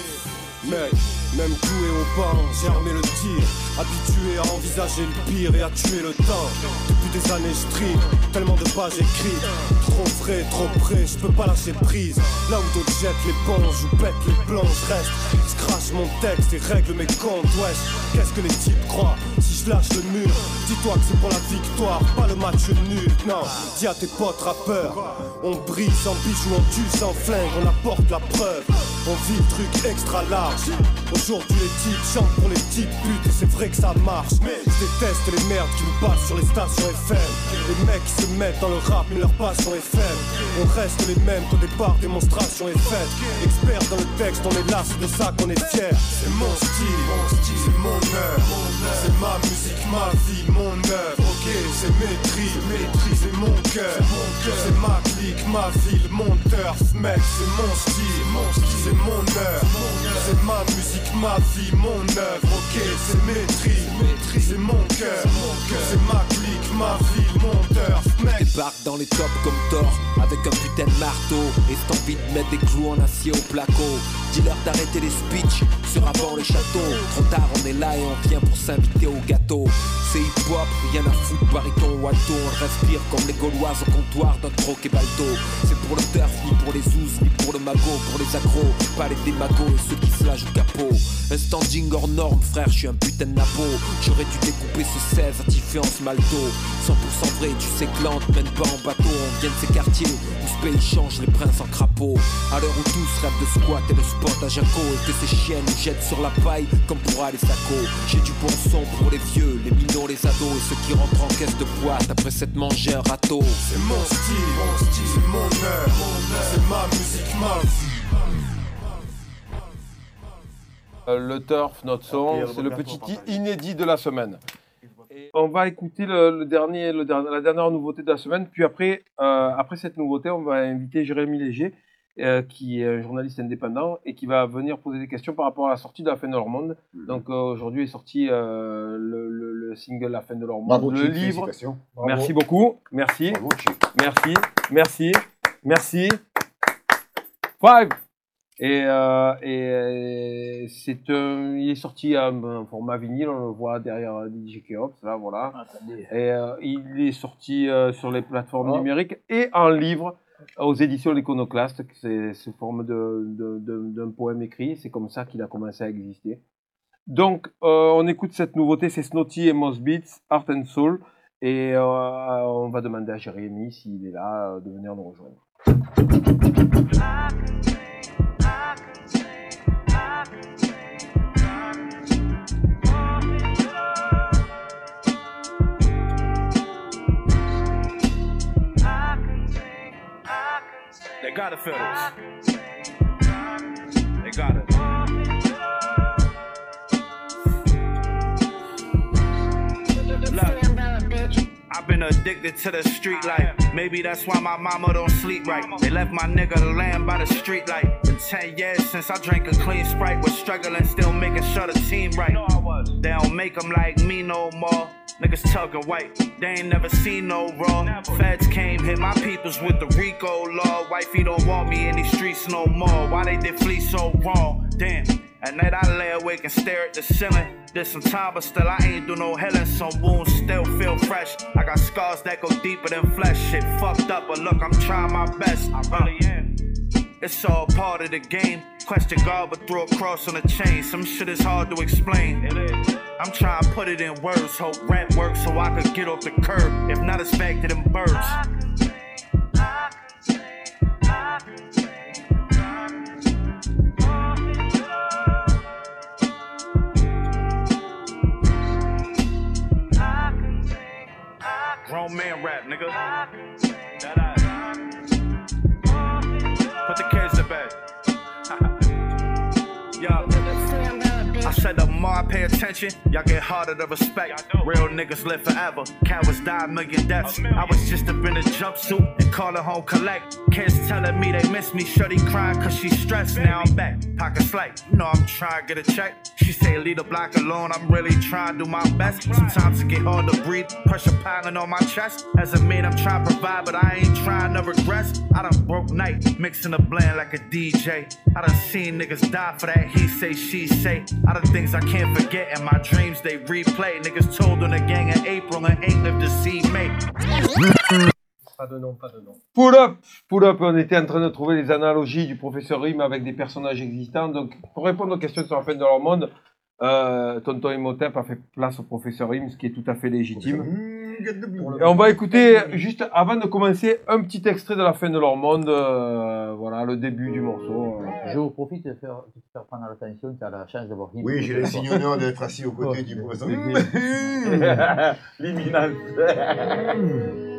Mec, même doué au banc, j'ai armé le tir. Habitué à envisager le pire et à tuer le temps. Depuis des années, je stream, tellement de pages écrites. Trop frais, trop près, je peux pas lâcher prise. Là où d'autres jettent l'éponge ou pètent les plombs, je reste. Je mon texte et règle mes comptes, wesh. Qu'est-ce que les types croient si lâche le mur Dis-toi que c'est pour la victoire, pas le match nul. Non, dis à tes potes rappeurs. On brille sans bijoux, on tue sans flingue, on apporte la preuve. On vit le truc extra large. Aujourd'hui, les types chantent pour les petites putes et c'est vrai que ça marche. Mais je déteste les merdes qui nous battent sur les stations FM. Les mecs qui se mettent dans le rap, mais leur passion est faible. On reste les mêmes qu'au départ, démonstration est faite. Experts dans le texte, on est là, c'est de ça qu'on est fier. C'est mon style, c'est mon œuvre. C'est ma musique, ma vie, mon œuvre. Ok, c'est maîtrise, maîtrise et mon cœur. C'est ma clique, ma ville, mon turf, mec. C'est mon style, mon style, c'est mon œuvre. C'est ma musique, ma vie, mon œuvre. Ok, c'est maîtrise, maîtrise et mon cœur. C'est ma clique, ma ville, mon turf, mec. Débarque dans les tops comme Thor Avec un putain de marteau envie de mettre des clous en acier au placo Dis-leur d'arrêter les speeches Sur avant les châteaux Trop tard on est là et on vient pour s'inviter au gâteau C'est hip hop, rien à foutre bariton ou alto On respire comme les gauloises au comptoir d'un troc et balto. C'est pour le turf, ni pour les zouz, ni pour le magot Pour les accros, pas les démagos et ceux qui se lâchent au capot. Un standing hors norme frère, je suis un putain de napo. J'aurais dû découper ce 16 à différence malto. 100% vrai, tu sais que mène pas en bateau. On vient de ces quartiers où ce pays change les princes en crapaud À l'heure où tous rêvent de squat et de sport à Jaco Et que ces chiennes jettent sur la paille comme pour aller J'ai du bon son pour les vieux, les minots, les ados Et ceux qui rentrent en caisse de boîte après s'être mangé un râteau C'est mon style, mon style, c'est mon œuvre. C'est ma musique, ma vie. Euh, le turf, notre son, c'est le petit inédit de la semaine. Et on va écouter le, le dernier, le dernier- la dernière nouveauté de la semaine. Puis après, euh, après cette nouveauté, on va inviter Jérémy Léger, euh, qui est un journaliste indépendant et qui va venir poser des questions par rapport à la sortie de La fin de leur monde. Donc euh, aujourd'hui est sorti euh, le, le- le single La fin de leur monde, Bravo, le Chic, livre. Merci beaucoup, merci, Bravo, merci, merci, merci. Five. Et, euh, et euh, c'est un- il est sorti en, format vinyle, on le voit derrière euh, DJ Keops, là voilà. Attendez. Et euh, il est sorti euh, sur les plateformes Oh. numériques et en livre aux éditions L'Iconoclaste. C'est sous forme d'un poème écrit. C'est comme ça qu'il a commencé à exister. Donc, euh, on écoute cette nouveauté, c'est Snotty et Moss Beats, Art and Soul. Et euh, on va demander à Jérémy s'il est là euh, de venir nous rejoindre. They gotta feel this. They gotta. Look, I've been addicted to the street life. Maybe that's why my mama don't sleep right. They left my nigga land by the street light. Been 10 years since I drank a clean sprite. Was struggling, still making sure the team right. They don't make them like me no more. Niggas tugging white, they ain't never seen no raw. Feds came, hit my peoples with the Rico law. Wifey don't want me in these streets no more. Why they did flee so wrong? Damn. At night I lay awake and stare at the ceiling. Did some time, but still I ain't do no healing. Some wounds still feel fresh. I got scars that go deeper than flesh. Shit fucked up, but look, I'm trying my best. I really uh. am. It's all part of the game. Question God, but throw a cross on a chain. Some shit is hard to explain. It is. I'm trying to put it in words. Hope rap works so I could get off the curb. If not, it's back to them birds. Grown man rap, nigga. I said the more I pay attention, y'all get harder to respect. Real niggas live forever. Cowards die a million deaths. I was just up in a jumpsuit and Call her home collect. Kids telling me they miss me. Shorty crying cause she stressed. Now I'm back. Pockets light. You know I'm trying to get a check. She say leave the block alone. I'm really trying to do my best. Sometimes it get hard to breathe. Pressure piling on my chest. As a man, I'm trying to provide, but I ain't trying to regress. I done broke night. Mixing a blend like a DJ. I done seen niggas die for that. He say, she say. I done things I can't forget. In my dreams, they replay. Niggas told on the gang in April and ain't lived to see. Pas de nom, pas de nom. Pull up, pull up, on était en train de trouver les analogies du professeur Rim avec des personnages existants. Donc, pour répondre aux questions sur la fin de leur monde, euh, Tonton Imhotep a fait place au professeur Rim, ce qui est tout à fait légitime. Et on va écouter, juste avant de commencer, un petit extrait de la fin de leur monde, euh, voilà, le début du morceau. euh. Je vous profite de faire, de faire prendre l'attention, tu as la chance d'avoir. Oui, j'ai l'insigne honneur d'être assis aux côtés du professeur. L'imminence.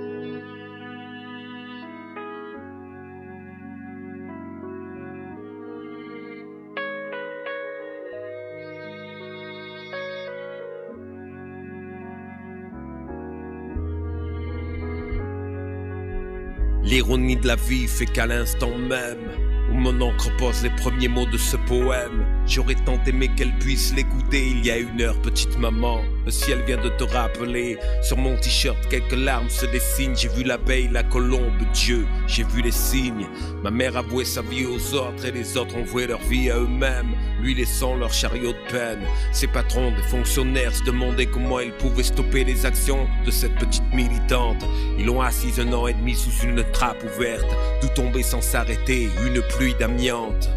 L'ironie de la vie fait qu'à l'instant même où mon encre pose les premiers mots de ce poème, j'aurais tant aimé qu'elle puisse l'écouter il y a une heure, petite maman. Le ciel vient de te rappeler. Sur mon t-shirt, quelques larmes se dessinent. J'ai vu l'abeille, la colombe, Dieu, j'ai vu les signes. Ma mère a voué sa vie aux autres et les autres ont voué leur vie à eux-mêmes, lui laissant leur chariot de peine. Ses patrons, des fonctionnaires, se demandaient comment ils pouvaient stopper les actions de cette petite militante. Ils l'ont assise un an et demi sous une trappe ouverte, d'où tombait sans s'arrêter une pluie d'amiante.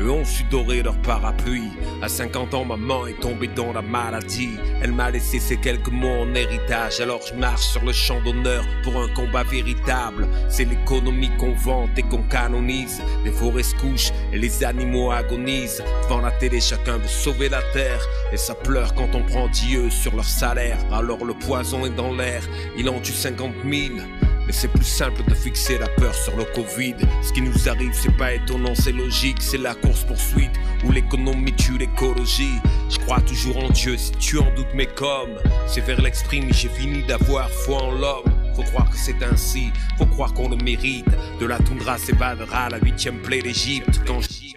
Eux ont su dorer leur parapluie. À 50 ans, maman est tombée dans la maladie. Elle m'a laissé ces quelques mots en héritage. Alors je marche sur le champ d'honneur pour un combat véritable. C'est l'économie qu'on vante et qu'on canonise. Les forêts se couchent et les animaux agonisent. Devant la télé, chacun veut sauver la terre. Et ça pleure quand on prend Dieu sur leur salaire. Alors le poison est dans l'air. Il en tue 50 000. Mais c'est plus simple de fixer la peur sur le Covid. Ce qui nous arrive, c'est pas étonnant, c'est logique. C'est la course-poursuite où l'économie tue l'écologie. Je crois toujours en Dieu si tu en doutes, mais comme c'est vers l'exprime, j'ai fini d'avoir foi en l'homme. Faut croire que c'est ainsi, faut croire qu'on le mérite. De la toundra s'évadera la huitième plaie d'Égypte. Quand j'y-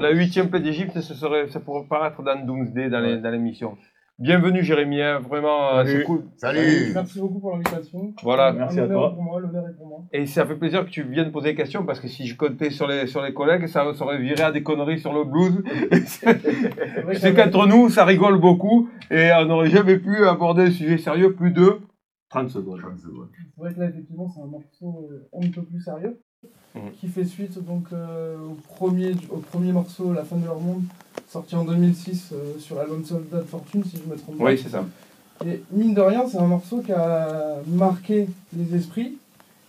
La huitième plaie d'Égypte, ce serait, ça pourrait paraître dans Doomsday, dans les- dans l'émission. Bienvenue Jérémy, hein, vraiment, euh, Salut. c'est cool. Salut. Merci beaucoup pour l'invitation. Voilà. Merci à toi. pour moi, l'honneur est pour moi. Et ça fait plaisir que tu viennes poser des questions parce que si je comptais sur les, sur les collègues, ça aurait viré à des conneries sur le blues. vrai C'est que- qu'entre nous, ça rigole beaucoup et on n'aurait jamais pu aborder un sujet sérieux plus de 30 secondes. C'est vrai que là, effectivement, c'est un morceau euh, un peu plus sérieux. Qui fait suite donc euh, au, premier, au premier morceau, La fin de leur monde, sorti en 2006 euh, sur l'album Soldat de Fortune, si je me trompe pas. Oui, c'est ça. Et mine de rien, c'est un morceau qui a marqué les esprits.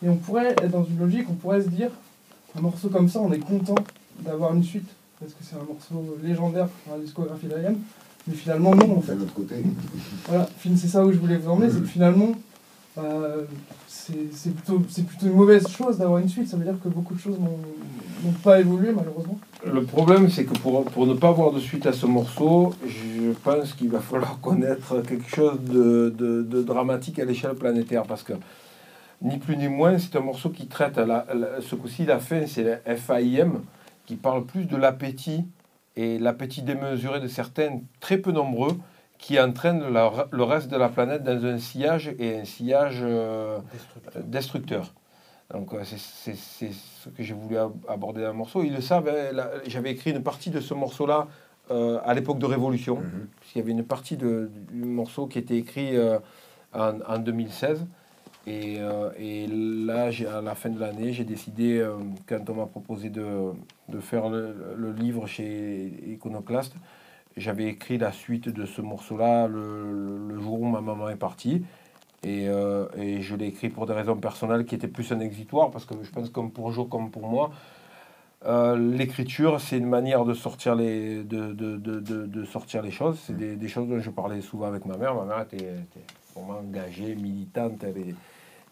Et on pourrait être dans une logique, on pourrait se dire, un morceau comme ça, on est content d'avoir une suite. Parce que c'est un morceau légendaire dans la discographie d'Ayam. Mais finalement, non, en fait. De l'autre côté. Voilà, fin- c'est ça où je voulais vous emmener, c'est que finalement, euh, c'est plutôt, plutôt une mauvaise chose d'avoir une suite. Ça veut dire que beaucoup de choses n'ont pas évolué, malheureusement. Le problème, c'est que pour, pour ne pas avoir de suite à ce morceau, je pense qu'il va falloir connaître quelque chose de, de- dramatique à l'échelle planétaire. Parce que, ni plus ni moins, c'est un morceau qui traite, ce coup-ci, la fin, c'est FAIM, qui parle plus de l'appétit, et l'appétit démesuré de certains, très peu nombreux, qui entraîne la- le reste de la planète dans un sillage, et un sillage euh, destructeur. Donc euh, c'est- ce que j'ai voulu ab- aborder dans le morceau. Ils le savent, hein, j'avais écrit une partie de ce morceau-là euh, à l'époque de Révolution, puisqu'il y avait une partie de- du morceau qui était écrit euh, en, en 2016. Et, euh, et là, à la fin de l'année, j'ai décidé, euh, quand on m'a proposé de, de faire le, le livre chez Iconoclast, j'avais écrit la suite de ce morceau-là le, le jour où ma maman est partie. Et, euh, et je l'ai écrit pour des raisons personnelles qui étaient plus un exitoire, parce que je pense comme pour Jo comme pour moi, euh, l'écriture, c'est une manière de sortir les, de, de, de, de- sortir les choses. C'est des, choses dont je parlais souvent avec ma mère. Ma mère était, vraiment engagée, militante. Elle, est-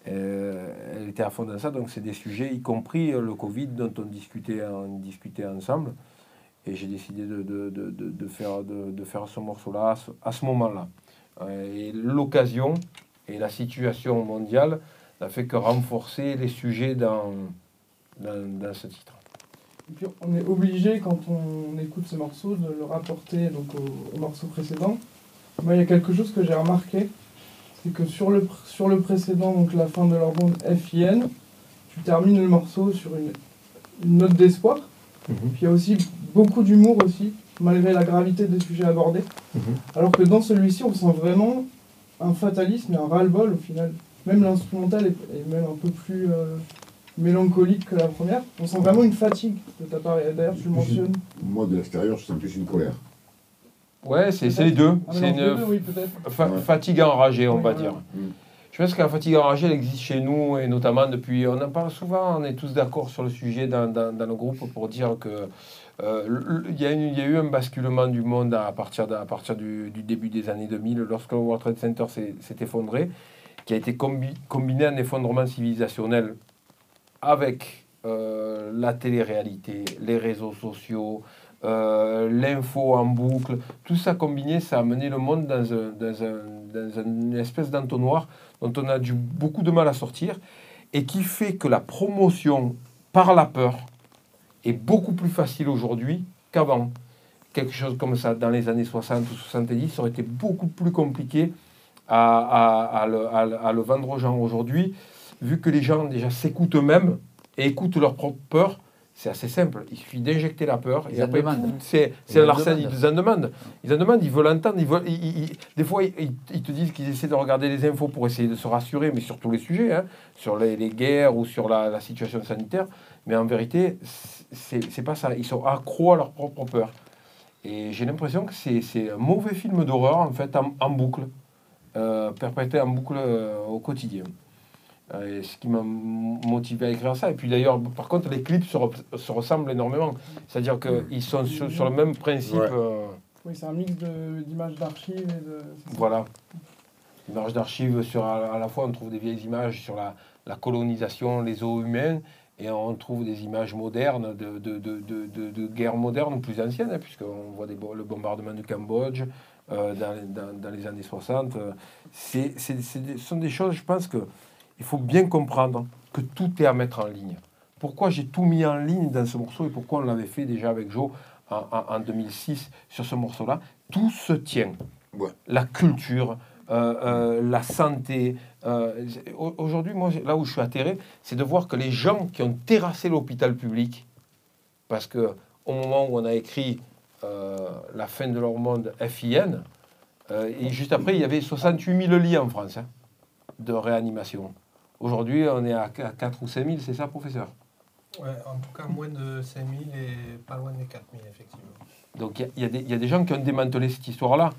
euh, elle était à fond dans ça. Donc, c'est des sujets, y compris le Covid, dont on discutait, on discutait ensemble. Et j'ai décidé de, de, de, de, faire, de, de faire ce morceau-là à ce, ce moment-là. Euh, Et l'occasion et la situation mondiale n'a fait que renforcer les sujets dans, dans, dans ce titre. Et puis on est obligé, quand on écoute ce morceau, de le rapporter donc, au, au morceau précédent. Moi, il y a quelque chose que j'ai remarqué, c'est que sur le, sur le précédent, donc la fin de leur bande FIN, tu termines le morceau sur une, une note d'espoir. Puis il y a aussi beaucoup d'humour aussi, malgré la gravité des sujets abordés. Alors que dans celui-ci, on sent vraiment un fatalisme et un ras-le-bol au final. Même l'instrumental est, est même un peu plus euh, mélancolique que la première. On sent vraiment une fatigue de ta part. Et d'ailleurs, tu le mentionnes. Moi, de l'extérieur, je sens plus une colère. Ouais, c'est c'est les deux. Ah, c'est une deux, oui, peut-être. fa- Ouais. fatigue enragée, on Oui, va dire. Je pense que la fatigue enragée, elle existe chez nous, et notamment depuis. On en parle souvent, on est tous d'accord sur le sujet dans, dans, dans le groupe pour dire que. Euh, Il y, a eu un basculement du monde à partir, du, début des années 2000, lorsque le World Trade Center s'est effondré, qui a été combi- combiné à un effondrement civilisationnel avec euh, la télé-réalité, les réseaux sociaux, euh, l'info en boucle, tout ça combiné, ça a mené le monde dans une espèce d'entonnoir dont on a dû beaucoup de mal à sortir et qui fait que la promotion par la peur est beaucoup plus facile aujourd'hui qu'avant. Quelque chose comme ça dans les années 60 ou 70, ça aurait été beaucoup plus compliqué à, à- à le, à le- à le vendre aux gens aujourd'hui, vu que les gens déjà s'écoutent eux-mêmes et écoutent leur propre peur. C'est assez simple, il suffit d'injecter la peur Ils et en après, c'est un demandent. ils en demandent. Ils en demandent, ils veulent entendre. Ils veulent, ils- ils- ils- des fois, ils, ils te disent qu'ils essaient de regarder les infos pour essayer de se rassurer, mais sur tous les sujets, hein, sur les, les guerres ou sur la, la situation sanitaire. Mais en vérité, c'est c'est pas ça. Ils sont accros à leur propre peur. Et j'ai l'impression que c'est c'est un mauvais film d'horreur, en fait, en, en boucle, euh, perpétré en boucle euh, au quotidien. Euh, ce qui m'a motivé à écrire ça. Et puis d'ailleurs, par contre, les clips se, re- se ressemblent énormément. C'est-à-dire qu'ils sont sur, sur le même principe. Ouais. euh, Oui, c'est un mix de- d'images d'archives et de. voilà. Images d'archives sur à, à la fois on trouve des vieilles images sur la, la colonisation, les eaux humaines, et on trouve des images modernes de, de, de, de, guerres modernes plus anciennes, hein, puisqu'on voit des, le bombardement du Cambodge euh, dans, les- dans, dans les années 60. euh, C'est, c'est, ce sont des choses, je pense que il faut bien comprendre que tout est à mettre en ligne. Pourquoi j'ai tout mis en ligne dans ce morceau et pourquoi on l'avait fait déjà avec Joe en, en- en 2006 sur ce morceau-là? Tout se tient. Ouais. La culture, euh, euh, la santé. euh, au- Aujourd'hui, moi, là où je suis atterré, c'est de voir que les gens qui ont terrassé l'hôpital public, parce que au moment où on a écrit La fin de leur monde FIN, et juste après, il y avait 68 000 lits en France hein, de réanimation. Aujourd'hui, on est à 4 ou 5 000, c'est ça, professeur? Ouais, en tout cas, moins de 5000 et pas loin des 4000, effectivement. Donc y y, il y a des gens qui ont démantelé cette histoire-là.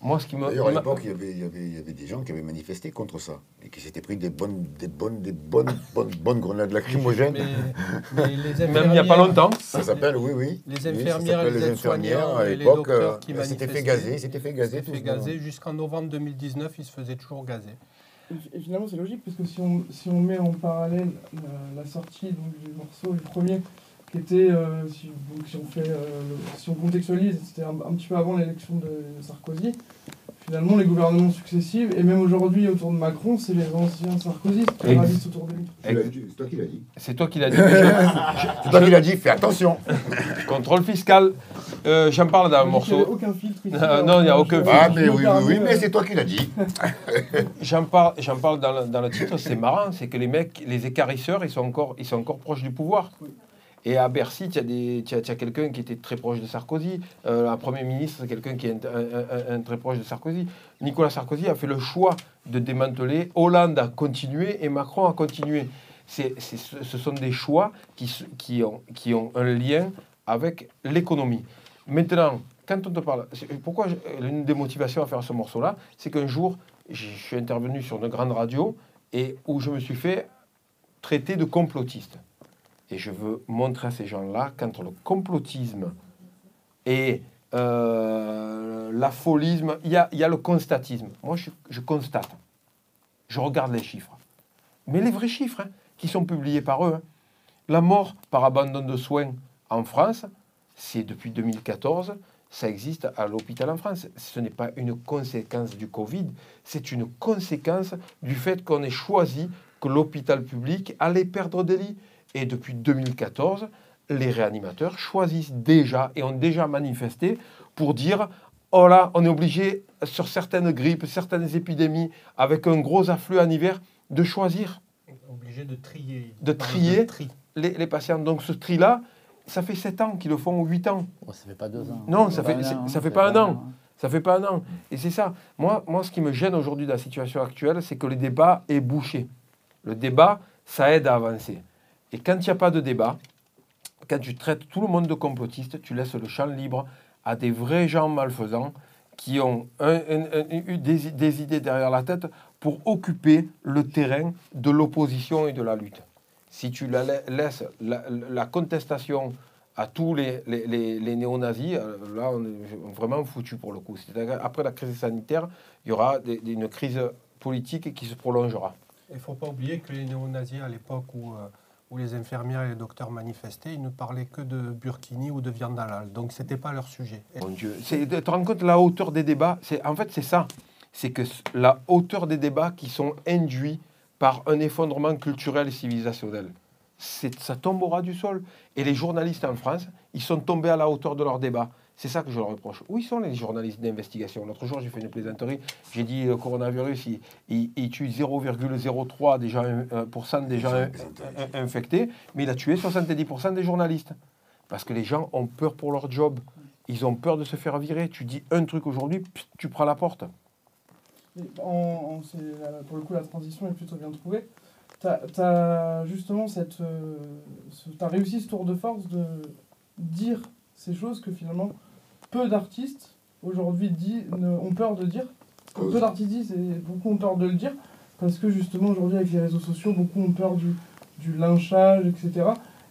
Moi, ce qui me. D'ailleurs, à l'époque, il y, avait, il, y avait, il y avait des gens qui avaient manifesté contre ça et qui s'étaient pris des bonnes, des bonnes, des bonnes, bonnes, bonnes grenades lacrymogènes. Mais, mais les Même il n'y a pas infirmières- longtemps. Ça s'appelle, oui, oui. Les infirmières les aides-soignants à l'époque, euh, s'étaient fait gazer, ils s'étaient fait gazer. fait gazer. Jusqu'en novembre 2019, ils se faisaient toujours gazer. Et, et finalement, c'est logique parce que si on, si on met en parallèle la, la sortie donc, du morceau, le premier, qui était, euh, si, donc, si on fait, euh, si on contextualise, c'était un, un petit peu avant l'élection de Sarkozy. Finalement, les gouvernements successifs, et même aujourd'hui autour de Macron, c'est les anciens Sarkozy qui gravitent autour de lui. C'est toi qui l'as dit. C'est toi qui l'as dit. mais C'est toi qui l'as dit, fais attention. Contrôle fiscal. Euh, J'en parle dans un Il n'y morceau. aucun filtre ici. Euh, non, il n'y a aucun Ah, je mais me oui, oui, oui, mais c'est toi qui l'as dit. J'en parle, j'en parle dans, le, dans le titre, c'est marrant, c'est que les mecs, les écarisseurs, ils sont encore, ils sont encore proches du pouvoir. Et à Bercy, tu as, as, as quelqu'un qui était très proche de Sarkozy. Euh, un Premier ministre, c'est quelqu'un qui est un, un- très proche de Sarkozy. Nicolas Sarkozy a fait le choix de démanteler. Hollande a continué et Macron a continué. C'est, c'est- ce sont des choix qui, qui, ont, qui ont un lien avec l'économie. Maintenant, quand on te parle, pourquoi l'une des motivations à faire ce morceau-là, c'est qu'un jour, je suis intervenu sur une grande radio et où je me suis fait traiter de complotiste. Et je veux montrer à ces gens-là qu'entre le complotisme et euh, l'apholisme, il y a, le constatisme. Moi, je, je constate. Je regarde les chiffres. Mais les vrais chiffres, hein, qui sont publiés par eux. hein. La mort par abandon de soins en France, c'est depuis 2014, ça existe à l'hôpital en France. Ce n'est pas une conséquence du Covid, c'est une conséquence du fait qu'on ait choisi que l'hôpital public allait perdre des lits. Et depuis 2014, les réanimateurs choisissent déjà et ont déjà manifesté pour dire oh là, on est obligé sur certaines grippes, certaines épidémies, avec un gros afflux en hiver, de choisir, Obligé de trier. de trier tri. les, les patients. Donc ce tri-là, ça fait 7 ans qu'ils le font ou 8 ans. Oh, ça fait pas deux ans. Non, ça Pas fait, un c'est- an, ça hein, fait pas un an. Ça fait pas un an. Et c'est ça. Moi, moi, ce qui me gêne aujourd'hui dans la situation actuelle, c'est que le débat est bouché. Le débat, ça aide à avancer. Et quand il n'y a pas de débat, quand tu traites tout le monde de complotiste, tu laisses le champ libre à des vrais gens malfaisants qui ont un- un- un- eu des, idées derrière la tête pour occuper le terrain de l'opposition et de la lutte. Si tu la la- laisses la, contestation à tous les, les, néo-nazis, euh, là, on est vraiment foutu pour le coup. Qu'après la crise sanitaire, il y aura une crise politique qui se prolongera. Il ne faut pas oublier que les néo-nazis, à l'époque où, euh, où les infirmières et les docteurs manifestaient, ils ne parlaient que de burkini ou de viande halal. Donc, ce n'était pas leur sujet. Et- Mon Dieu, c'est de te rendre compte la hauteur des débats. En fait c'est ça, c'est que la hauteur des débats qui sont induits par un effondrement culturel et civilisationnel. Ça tombe au ras du sol. Et les journalistes en France, ils sont tombés à la hauteur de leurs débats. C'est ça que je leur reproche. Où ils sont les journalistes d'investigation? L'autre jour, j'ai fait une plaisanterie. J'ai dit le coronavirus, il, il- il tue 0,03 des gens, euh, pour cent des gens in- in- infectés, mais il a tué 70% des journalistes. Parce que les gens ont peur pour leur job. Ils ont peur de se faire virer. Tu dis un truc aujourd'hui, tu prends la porte. Euh, pour le coup, la transition est plutôt bien trouvée. Tu as, justement cette. euh, tu as réussi ce tour de force de dire ces choses que finalement peu d'artistes aujourd'hui ont peur de dire. Que peu d'artistes disent et beaucoup ont peur de le dire parce que justement aujourd'hui avec les réseaux sociaux, beaucoup ont peur du, du lynchage, etc.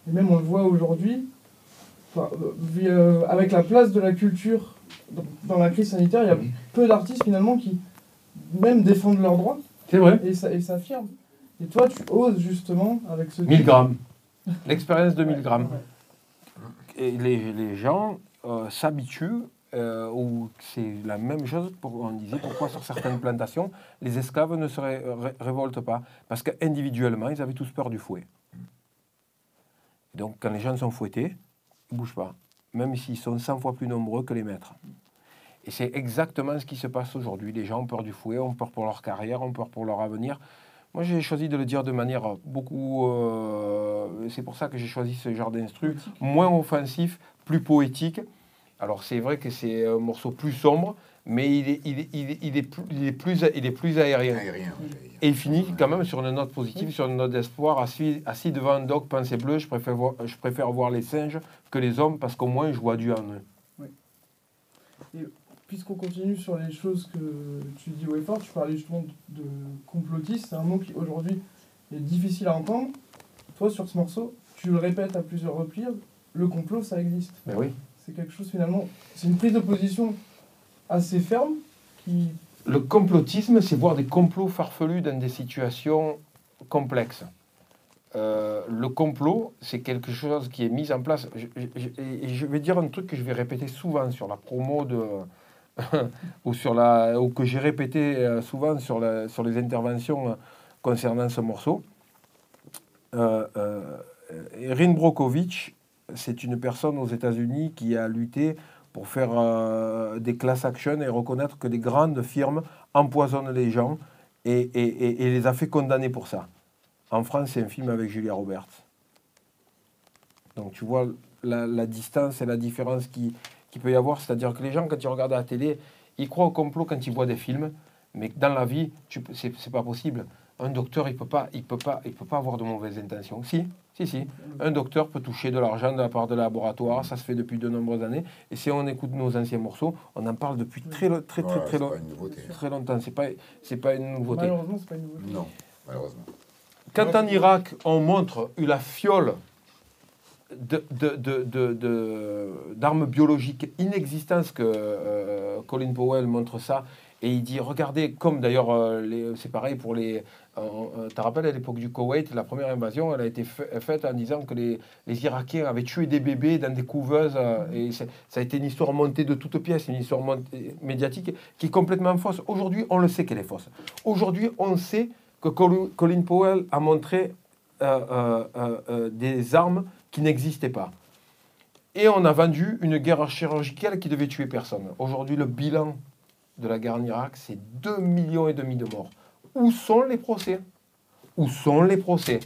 Et même on le voit aujourd'hui, enfin, euh, euh, avec la place de la culture dans, dans la crise sanitaire, il y a peu d'artistes finalement qui même défendent leurs droits. C'est vrai. Et ça et s'affirment. Et toi, tu oses justement avec ce 1000 grammes. L'expérience de 1000 grammes. Et les, les gens euh, s'habituent, euh, ou c'est la même chose, pour, on disait pourquoi sur certaines plantations, les esclaves ne se ré- ré- révoltent pas? Parce qu'individuellement, ils avaient tous peur du fouet. Donc quand les gens sont fouettés, ils ne bougent pas, même s'ils sont 100 fois plus nombreux que les maîtres. Et c'est exactement ce qui se passe aujourd'hui. Les gens ont peur du fouet, ont peur pour leur carrière, ont peur pour leur avenir. Moi, j'ai choisi de le dire de manière beaucoup. euh, c'est pour ça que j'ai choisi ce genre d'instru, moins offensif, plus poétique. Alors, c'est vrai que c'est un morceau plus sombre, mais il est, il est, il est, il est plus, il est plus, il est plus aérien. Et il finit quand même sur une note positive, sur une note d'espoir. Assis, assis devant un doc pensée bleu, je préfère, voir, je préfère voir les singes que les hommes parce qu'au moins je vois Dieu en eux. Et puisqu'on continue sur les choses que tu dis fort, tu parlais justement de complotiste, c'est un mot qui aujourd'hui est difficile à entendre. Toi, sur ce morceau, tu le répètes à plusieurs reprises, le complot, ça existe. Ben oui. C'est quelque chose finalement, c'est une prise de position assez ferme qui... Le complotisme, c'est voir des complots farfelus dans des situations complexes. Euh, le complot, c'est quelque chose qui est mis en place. Je, je- et je vais dire un truc que je vais répéter souvent sur la promo de. ou, sur la, ou que j'ai répété euh, souvent sur, la- sur les interventions concernant ce morceau. Euh, euh, Erin Brockovich, c'est une personne aux États-Unis qui a lutté pour faire euh, des class action et reconnaître que des grandes firmes empoisonnent les gens et, les a fait condamner pour ça. En France, c'est un film avec Julia Roberts. Donc tu vois la, distance et la différence qui, qui peut y avoir. C'est-à-dire que les gens, quand ils regardent la télé, ils croient au complot quand ils voient des films, mais dans la vie, c'est pas possible. Un docteur, il peut pas, il peut pas, il peut pas avoir de mauvaises intentions. Si, si, si. Un docteur peut toucher de l'argent de la part de laboratoire. Ça se fait depuis de nombreuses années. Et si on écoute nos anciens morceaux, on en parle depuis très, très, très, très, c'est lo- pas une nouveauté. très longtemps. C'est pas, c'est pas une nouveauté. Malheureusement, c'est pas une nouveauté. Non, malheureusement. Quand en Irak, on montre la fiole de- de- de- de- de- d'armes biologiques inexistantes, que euh, Colin Powell montre ça, et il dit, regardez, comme d'ailleurs, euh, c'est pareil pour les... Euh, euh, tu te rappelles, à l'époque du Koweït, la première invasion, elle a été fa- faite en disant que les, Irakiens avaient tué des bébés dans des couveuses, euh, et ça a été une histoire montée de toutes pièces, une histoire médiatique qui est complètement fausse. Aujourd'hui, on le sait qu'elle est fausse. Aujourd'hui, on sait que Col- Colin Powell a montré euh, euh, euh, euh, des armes qui n'existaient pas. Et on a vendu une guerre chirurgicale qui devait tuer personne. Aujourd'hui, le bilan de la guerre en Irak, c'est 2 millions et demi de morts. Où sont les procès? Où sont les procès?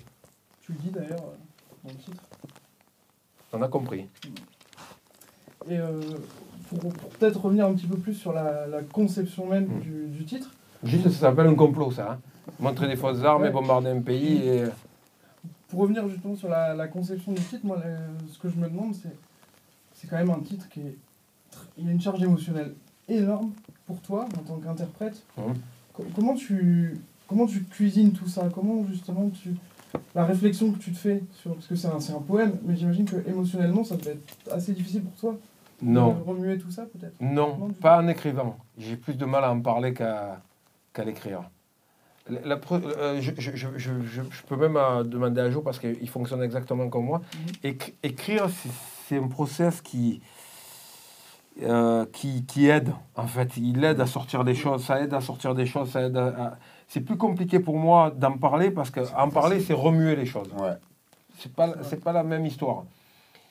Tu le dis d'ailleurs dans le titre. On a compris. Et euh, pour, pour peut-être revenir un petit peu plus sur la, la conception même Mm. du, du titre, Juste, ça s'appelle un complot, ça. hein. Montrer des fausses armes et bombarder un pays. Et... pour revenir justement sur la, la conception du titre, moi, ce que je me demande, c'est c'est quand même un titre qui est. Il a une charge émotionnelle énorme pour toi en tant qu'interprète. Mhm. Co- comment, tu, comment tu cuisines tout ça? Comment justement tu. La réflexion que tu te fais sur. Parce que c'est un, un poème, mais j'imagine que émotionnellement, ça devait être assez difficile pour toi. Non. De remuer tout ça peut-être? Non, pas en écrivant. J'ai plus de mal à en parler qu'à l'écrire. La- euh, je, je- je- je- peux même euh, demander à Jo parce qu'il fonctionne exactement comme moi. Éc- écrire, c'est- c'est un process qui, euh, qui, qui aide, en fait. Il aide à sortir des choses, ça aide à sortir des choses, ça aide à... à- C'est plus compliqué pour moi d'en parler parce qu'en parler, c'est remuer les choses. Ouais. C'est pas, c'est pas la même histoire.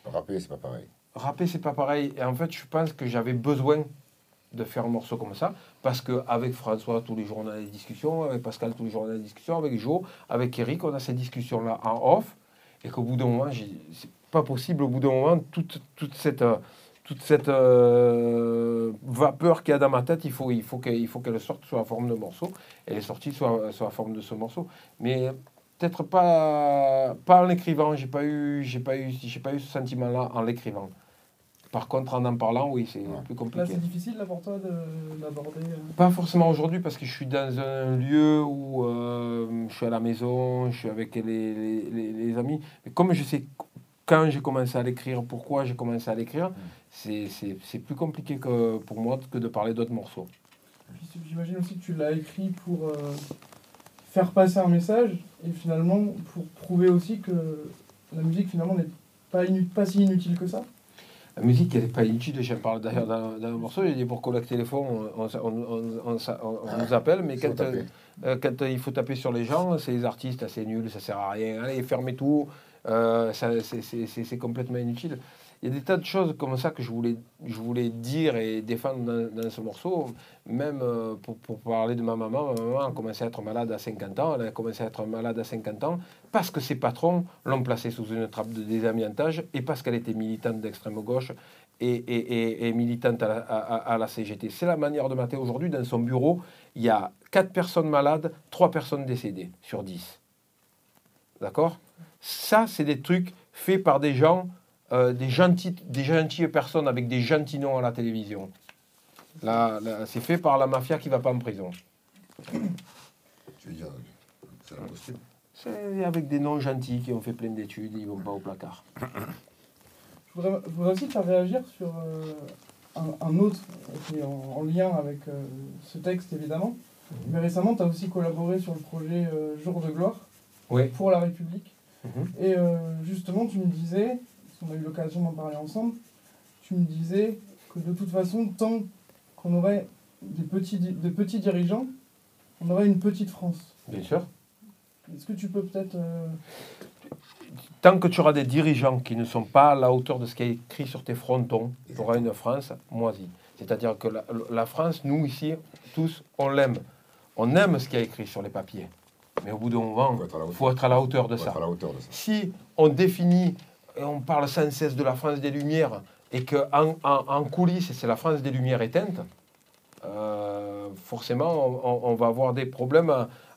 Rapper, c'est pas pareil. Rapper, c'est pas pareil. Et en fait, je pense que j'avais besoin de faire un morceau comme ça, parce qu'avec François, tous les jours, on a des discussions, avec Pascal, tous les jours, on a des discussions, avec Joe, avec Eric, on a ces discussions-là en off, et qu'au bout d'un moment, c'est pas possible, au bout d'un moment, toute, toute cette, euh, toute cette euh, vapeur qu'il y a dans ma tête, il faut, il faut qu'elle il faut qu'elle sorte sous la forme de morceau, et elle est sortie sous la, forme de ce morceau. Mais peut-être pas, pas en l'écrivant, j'ai pas eu, j'ai pas eu, j'ai pas eu ce sentiment-là en l'écrivant. Par contre, en en parlant, oui, c'est plus Là, compliqué. c'est difficile là pour toi de- d'aborder. euh, Pas forcément aujourd'hui parce que je suis dans un lieu où euh, je suis à la maison, je suis avec les, les- les- les amis. Mais comme je sais quand j'ai commencé à l'écrire, pourquoi j'ai commencé à l'écrire, c'est- c'est c'est plus compliqué que pour moi que de parler d'autres morceaux. J'imagine aussi que tu l'as écrit pour euh, faire passer un message et finalement pour prouver aussi que la musique finalement n'est pas, pas si inutile que ça. La musique, elle n'est pas inutile. J'en parle d'ailleurs dans, dans un morceau. J'ai dit pour collecter fonds, on, on- on- on- on- on nous appelle, mais quand, euh, quand il faut taper sur les gens, c'est les artistes, c'est nul, ça sert à rien. Allez, fermez tout. Euh, ça, c'est- c'est c'est- c'est complètement inutile. Il y a des tas de choses comme ça que je voulais, je voulais dire et défendre dans, ce morceau. Même euh, pour, pour parler de ma maman, ma maman a commencé à être malade à 50 ans. Elle a commencé à être malade à 50 ans parce que ses patrons l'ont placée sous une trappe de désamiantage et parce qu'elle était militante d'extrême gauche et, et- et- militante à la, à la CGT. C'est la manière de mater aujourd'hui. Dans son bureau, il y a 4 personnes malades, 3 personnes décédées sur 10. D'accord? Ça, c'est des trucs faits par des gens, euh, des, gentils, des gentilles personnes avec des gentils noms à la télévision. Là, là, c'est fait par la mafia qui va pas en prison. Tu veux dire, c'est impossible. C'est avec des noms gentils qui ont fait plein d'études, ils vont pas au placard. Je voudrais, je voudrais aussi te faire réagir sur euh, un, un autre qui est en, en lien avec euh, ce texte évidemment. Mais récemment, tu as aussi collaboré sur le projet euh, Jour de gloire Oui. pour la République. Mhm. Et euh, justement, tu me disais, qu'on a eu l'occasion d'en parler ensemble, tu me disais que de toute façon, tant qu'on aurait des petits, di- des petits dirigeants, on aurait une petite France. Bien sûr. Est-ce que tu peux peut-être... euh, Tant que tu auras des dirigeants qui ne sont pas à la hauteur de ce qui est écrit sur tes frontons, tu auras une France moisie. C'est-à-dire que la, la France, nous ici, tous, on l'aime. On aime ce qui est écrit sur les papiers. Mais au bout d'un moment, il faut être à la hauteur de ça. Si on définit on parle sans cesse de la France des Lumières et qu'en en, coulisses, c'est la France des Lumières éteintes, euh, forcément, on, va avoir des problèmes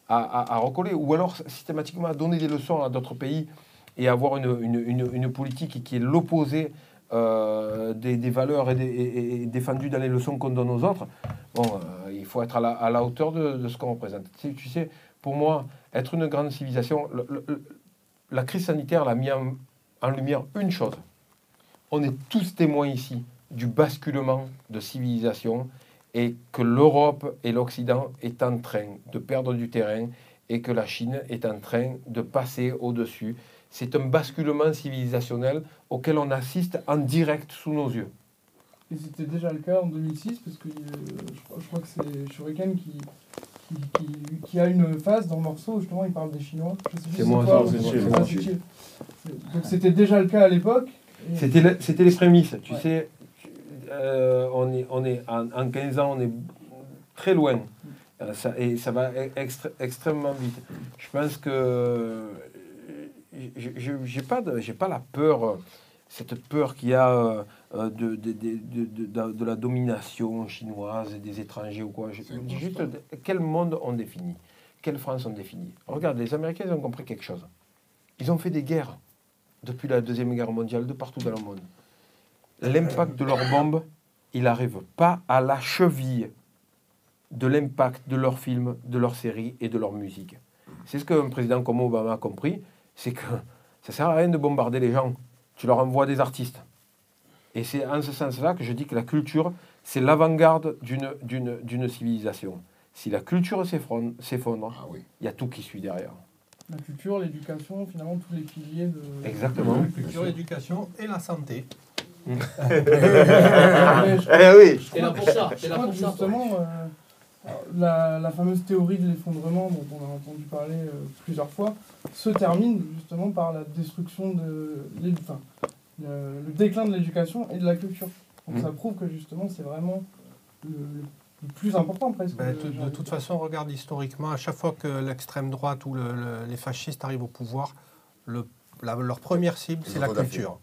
à, recoller. Ou alors, systématiquement, donner des leçons à d'autres pays et avoir une, politique qui est l'opposé euh, des, valeurs et, des- défendues dans les leçons qu'on donne aux autres. Bon, euh, il faut être à la, hauteur de, ce qu'on représente. Tu, sais, pour moi, être une grande civilisation, la crise sanitaire l'a mis en, en lumière une chose. On est tous témoins ici du basculement de civilisation et que l'Europe et l'Occident est en train de perdre du terrain et que la Chine est en train de passer au-dessus. C'est un basculement civilisationnel auquel on assiste en direct sous nos yeux. Et c'était déjà le cas en 2006, parce que euh, je, crois, je crois que c'est Shuriken qui, qui, qui- qui a une phase dans le morceau où justement il parle des Chinois. C'est moi. Donc c'était déjà le cas à l'époque. et- C'était le- c'était les prémices. Tu Ouais. sais, euh, on est, on est en, en 15 ans, on est très loin. Euh, ça, et ça va e- extré- extrêmement vite. Je pense que euh, je- j'ai pas, de- pas la peur, cette peur qu'il y a de, de, de, de- de- de la domination chinoise et des étrangers ou quoi. Je- juste quel monde on définit? Quelle France on définit? Regarde, les Américains ils ont compris quelque chose. Ils ont fait des guerres depuis la Deuxième Guerre mondiale de partout dans le monde. L'impact de leurs bombes, il n'arrive pas à la cheville de l'impact de leurs films, de leurs séries et de leur musique. C'est ce qu'un président comme Obama a compris, c'est que ça sert à rien de bombarder les gens. Tu leur envoies des artistes. Et c'est en ce sens-là que je dis que la culture, c'est l'avant-garde d'une, d'une, d'une civilisation. Si la culture s'effondre, s'effondre, il y a tout qui suit derrière. La culture, l'éducation, finalement tous les piliers de. Exactement. La culture, l'éducation et la santé. Eh oui. je T'es là crois- pour ça, je t'es là crois pour que ça, Justement, euh, la, la fameuse théorie de l'effondrement dont on a entendu parler euh, plusieurs fois se termine justement par la destruction de l'é- enfin, le, le déclin de l'éducation et de la culture. Donc Mhm. ça prouve que justement c'est vraiment le, plus important presque. Ben, de- de, de toute façon, regarde historiquement, à chaque fois que l'extrême droite ou le- le- les fascistes arrivent au pouvoir, le- la- leur première cible, c'est la culture.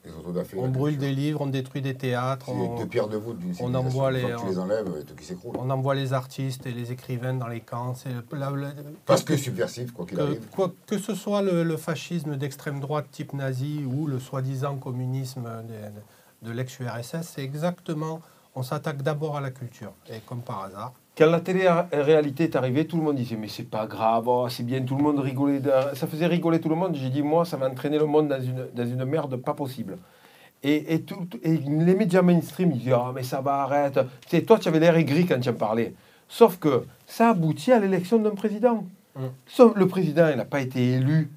On brûle des livres, on détruit des théâtres, on, deux pierres de voûte d'une on envoie les, tu les enlèves, euh, tout qui s'écroule. on envoie les artistes et les écrivains dans les camps. C'est Parce que subversif, quoi qu'il que, arrive. quoi- que ce soit le, le fascisme d'extrême droite type nazi ou le soi-disant communisme de, de l'ex-URSS, c'est exactement, on s'attaque d'abord à la culture. Et comme par hasard, Quand la télé-réalité est arrivée, tout le monde disait mais c'est pas grave, oh, c'est bien, tout le monde rigolait. Ça faisait rigoler tout le monde. J'ai dit moi, ça va entraîner le monde dans une, dans une merde pas possible. Et, et, tout, tout- et les médias mainstream, ils disaient ah mais ça va, arrête. Tu sais, toi, tu avais l'air aigri quand tu en parlais. Sauf que ça aboutit à l'élection d'un président. Mm. Sauf le président, il n'a pas été élu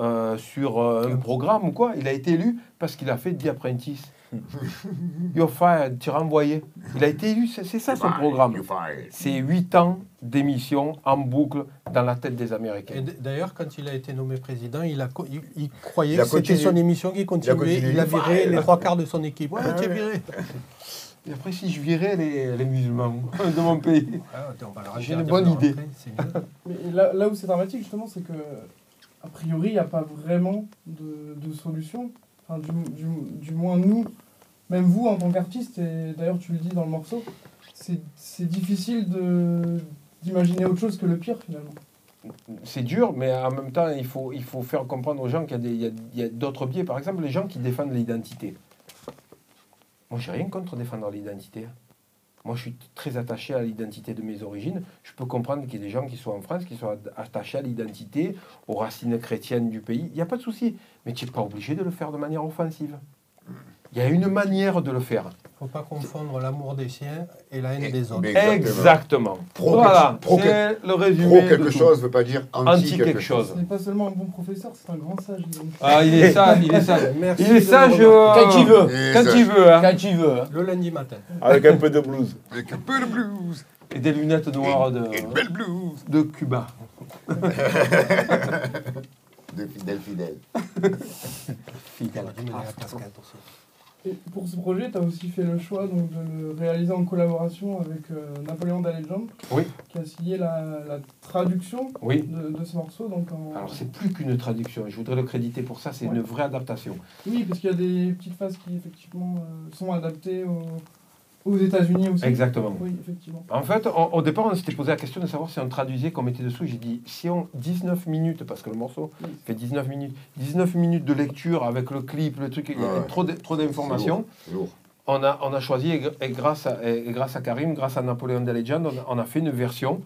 euh, sur euh, un programme ou quoi. Il a été élu parce qu'il a fait The Apprentice. You're fired, tu es renvoyé. Il a été élu, c'est ça son programme. C'est 8 ans d'émission en boucle dans la tête des Américains. D'ailleurs, quand il a été nommé président, il, a, co- il, il croyait Il a que c'était son émission qui continuait. Il a, viré les trois quarts de son équipe. Ouais, Ah tu es viré. Et après, si je virais les, les musulmans de mon pays, Ah, j'ai une bonne idée. Mais là, là où c'est dramatique, justement, c'est que, a priori, il n'y a pas vraiment de, de solution. Enfin, du, du- du moins, nous, même vous, en tant qu'artiste, et d'ailleurs, tu le dis dans le morceau, c'est difficile d'imaginer autre chose que le pire, finalement. C'est dur, mais en même temps, il faut, faire comprendre aux gens qu'il y a a, a d'autres biais. Par exemple, les gens qui défendent l'identité. Moi, j'ai rien contre défendre l'identité. Moi, je suis très attaché à l'identité de mes origines. Je peux comprendre qu'il y ait des gens qui soient en France, qui soient attachés à l'identité, aux racines chrétiennes du pays. Il n'y a pas de souci. Mais tu n'es pas obligé de le faire de manière offensive. Il y a une manière de le faire. Il ne faut pas confondre l'amour des siens et la haine des autres. mais Exactement. Pro voilà, quelque- c'est le résumé. pro de quelque tout. chose veut pas dire anti quelque chose. Ce n'est pas seulement un bon professeur, c'est un grand sage. donc. Ah, il est sage, il est sage. Merci il est de sage euh, Quand il veut. Quand ça- il veut. hein. Quand tu veux. hein. Le lundi matin. Avec un peu de blues. Avec un peu de blues. Et des lunettes noires de, Une belle blues. de Cuba. De fidèle fidèle. Fidèle. J'aurais Et pour ce projet, tu as aussi fait le choix donc, de le réaliser en collaboration avec euh, Napoléon Oui. qui a signé la, la traduction Oui. de, de ce morceau. Donc en... Alors, c'est plus qu'une traduction. Je voudrais le créditer pour ça. C'est Ouais. une vraie adaptation. Oui, parce qu'il y a des petites phases qui effectivement euh, sont adaptées aux, aux États-Unis aussi. Exactement. Oui, effectivement. En fait, on- au départ, on s'était posé la question de savoir si on traduisait comme était dessous. J'ai dit, si on 19 minutes, parce que le morceau Oui. fait 19 minutes, 19 minutes de lecture avec le clip, le truc, il y avait Ouais. trop de- trop d'informations. On a, on a choisi, et, gr- et grâce à, et grâce à Karim, grâce à Napoléon Legend, on a, on a fait une version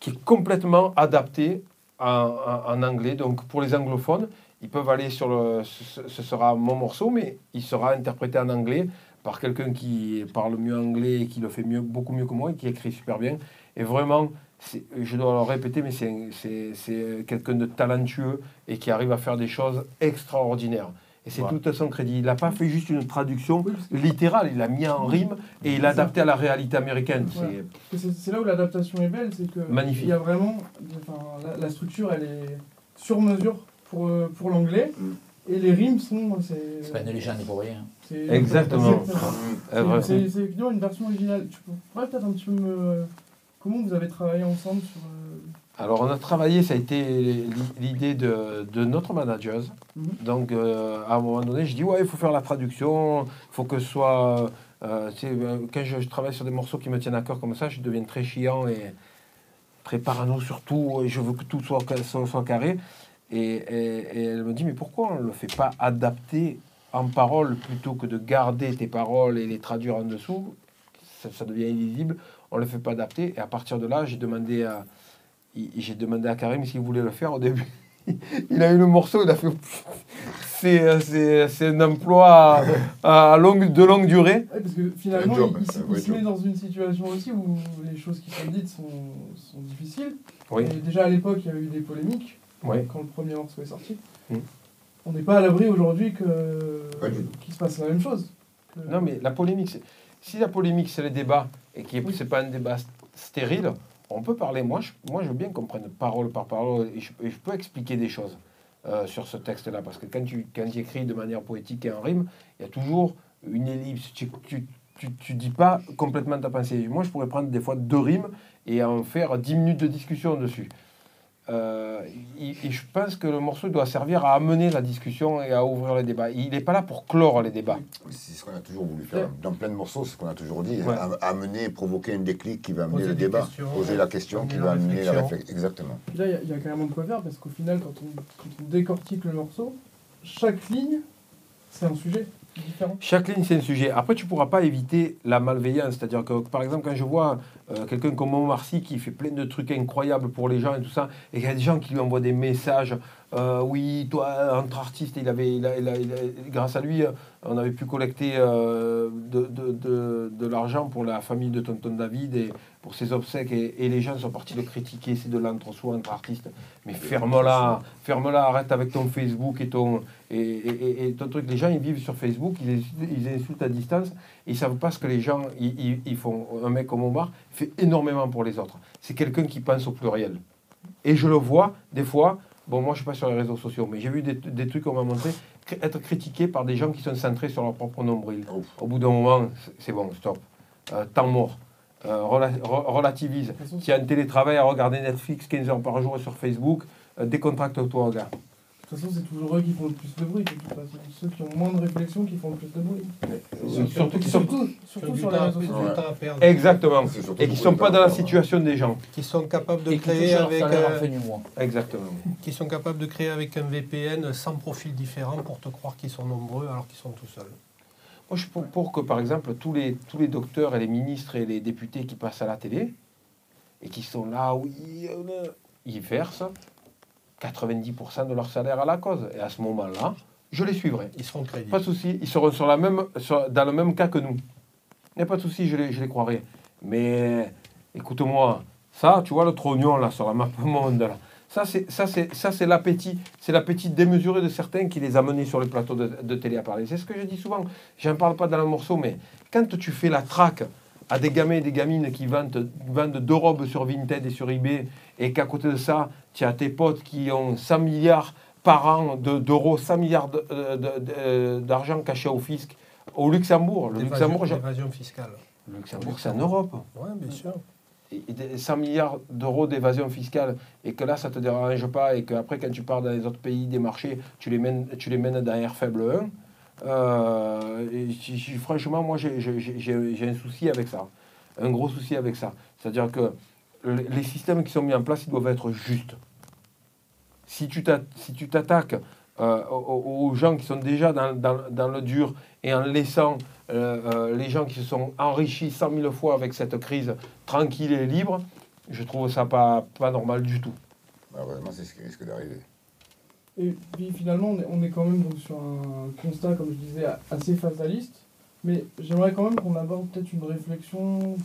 qui est complètement adaptée en, en- en anglais. Donc pour les anglophones, ils peuvent aller sur le. Ce, ce sera mon morceau, mais il sera interprété en anglais par quelqu'un qui parle mieux anglais et qui le fait mieux, beaucoup mieux que moi et qui écrit super bien. Et vraiment, je dois le répéter, mais c'est- c'est c'est quelqu'un de talentueux et qui arrive à faire des choses extraordinaires. Et c'est Ouais. tout à son crédit. Il n'a pas fait juste une traduction littérale, il l'a mis en rime et il l'a adapté à la réalité américaine. Voilà. C'est- là où l'adaptation est belle, c'est que Magnifique. il y a vraiment, enfin, la, la structure elle est sur mesure pour, euh, pour l'anglais et les rimes sont c'est C'est pas une légende pour rien. Exactement. Vrai. C'est effectivement une version originale. Tu pourrais peut-être un petit peu me comment vous avez travaillé ensemble sur euh, Alors, on a travaillé, ça a été l'i- l'idée de, de notre manager. Mhm. Donc, euh, à un moment donné, je dis Ouais, il faut faire la traduction, il faut que ce soit. euh, quand je, je travaille sur des morceaux qui me tiennent à cœur comme ça, je deviens très chiant et très parano sur tout. Et je veux que tout soit, ca- soit, soit carré. Et, et- et elle me dit Mais pourquoi on ne le fait pas adapter en parole plutôt que de garder tes paroles et les traduire en dessous ça, ça devient illisible. On ne le fait pas adapter. Et à partir de là, j'ai demandé à, j'ai demandé à Karim s'il voulait le faire au début. Il a eu le morceau, il a fait. C'est, c'est, c'est un emploi à, à longue, de longue durée. Ouais, parce que finalement, job, il, se- il met dans une situation aussi où les choses qui sont dites sont, sont difficiles. Oui. Et déjà à l'époque, il y a eu des polémiques Oui. quand le premier morceau est sorti. Mm. On n'est pas à l'abri aujourd'hui que qu'il se passe la même chose. Que- Non, mais la polémique, c'est- si la polémique, c'est les débats et que Oui. ce n'est pas un débat st- stérile, on peut parler. Moi, je, moi, je veux bien qu'on prenne parole par parole et je, et je peux expliquer des choses euh, sur ce texte-là. Parce que quand tu, quand écris de manière poétique et en rime, il y a toujours une ellipse. Tu tu, tu, tu dis pas complètement ta pensée. Moi, je pourrais prendre des fois deux rimes et en faire 10 minutes de discussion dessus. Euh, et, et je pense que le morceau doit servir à amener la discussion et à ouvrir les débats. Il n'est pas là pour clore les débats. C'est ce qu'on a toujours voulu faire. Dans plein de morceaux, c'est ce qu'on a toujours dit. Ouais. Amener, provoquer un déclic qui va amener Poser le débat. Poser la question qui va amener la réflexion. Exactement. Puis Là, il y a- il y, a carrément de quoi faire parce qu'au final, quand on, quand on décortique le morceau, chaque ligne, c'est un sujet. Chaque ligne, c'est un sujet. Après, tu ne pourras pas éviter la malveillance. C'est-à-dire que, par exemple, quand je vois euh, quelqu'un comme Omar Sy qui fait plein de trucs incroyables pour les gens et tout ça, et qu'il y a des gens qui lui envoient des messages, euh, oui, toi, entre artistes, il avait, il a- il a- il a- grâce à lui, euh, on avait pu collecter euh, de, de- de- de l'argent pour la famille de Tonton David et pour ses obsèques, et, et les gens sont partis le critiquer, c'est de l'entre-soi entre artistes. Mais ferme-la, ferme-la, arrête avec ton Facebook et ton, et, et- et- et ton truc. Les gens, ils vivent sur Facebook, ils insultent, ils insultent à distance, et ils savent pas ce que les gens, ils font. Un mec comme Omar fait énormément pour les autres. C'est quelqu'un qui pense au pluriel. Et je le vois, des fois, bon, moi je suis pas sur les réseaux sociaux, mais j'ai vu des, des trucs qu'on m'a montré, être critiqués par des gens qui sont centrés sur leur propre nombril. Au bout d'un moment, c'est- bon, stop. Euh, temps mort. Euh, rela- re- relativise. Tu as un télétravail à regarder Netflix 15 heures par jour sur Facebook, euh, décontracte-toi, gars. De toute façon, c'est toujours eux qui font le plus de bruit. De toute façon. Ceux qui ont moins de réflexion qui font le plus de bruit. Surtout surtout, surtout du sur les réseaux du sociaux. temps à perdre. Exactement. Surtout Et qui ne sont pas dans la situation des gens. Qui sont capables de Et créer avec euh. Exactement. qui sont capables de créer avec un VPN 100 profils différents pour te croire qu'ils sont nombreux alors qu'ils sont tout seuls. Moi, je suis pour, pour que, par exemple, tous les, tous les docteurs et les ministres et les députés qui passent à la télé et qui sont là, oui, euh, ils versent 90% de leur salaire à la cause. Et à ce moment-là, je les suivrai. Ils seront crédibles. Pas de souci, ils seront sur la même, sur- dans le même cas que nous. Il n'y a pas de souci, je les, je les croirai. Mais écoute-moi, ça, tu vois le trognon là sur la map monde là. Ça c'est ça c'est ça c'est l'appétit, c'est l'appétit démesuré de certains qui les a menés sur les plateaux de, de télé à parler. C'est ce que je dis souvent. J'en parle pas dans le morceau, mais quand tu fais la traque à des gamins et des gamines qui vendent, vendent deux robes sur Vinted et sur eBay, et qu'à côté de ça, tu as tes potes qui ont 100 milliards par an de- d'euros, 100 milliards de- de- de- d'argent caché au fisc au Luxembourg. Le Luxembourg, fiscale. le Luxembourg, c'est en Europe. Oui, bien sûr. Et- et des 100 milliards d'euros d'évasion fiscale, et que là, ça ne te dérange pas, et qu'après, quand tu pars dans les autres pays des marchés, tu les mènes, tu les mènes dans R faible 1. Euh, franchement, moi, j'ai- un souci avec ça. Un gros souci avec ça. C'est-à-dire que les systèmes qui sont mis en place, ils doivent être justes. Si tu t'attaques euh, aux, gens qui sont déjà dans, dans- le dur et en laissant euh, les gens qui se sont enrichis cent mille fois avec cette crise tranquille et libre, je trouve ça pas, pas normal du tout. Malheureusement, c'est ce qui risque d'arriver. Et puis finalement, on est, on est quand même donc sur un constat, comme je disais, assez fataliste. Mais j'aimerais quand même qu'on aborde peut-être une réflexion,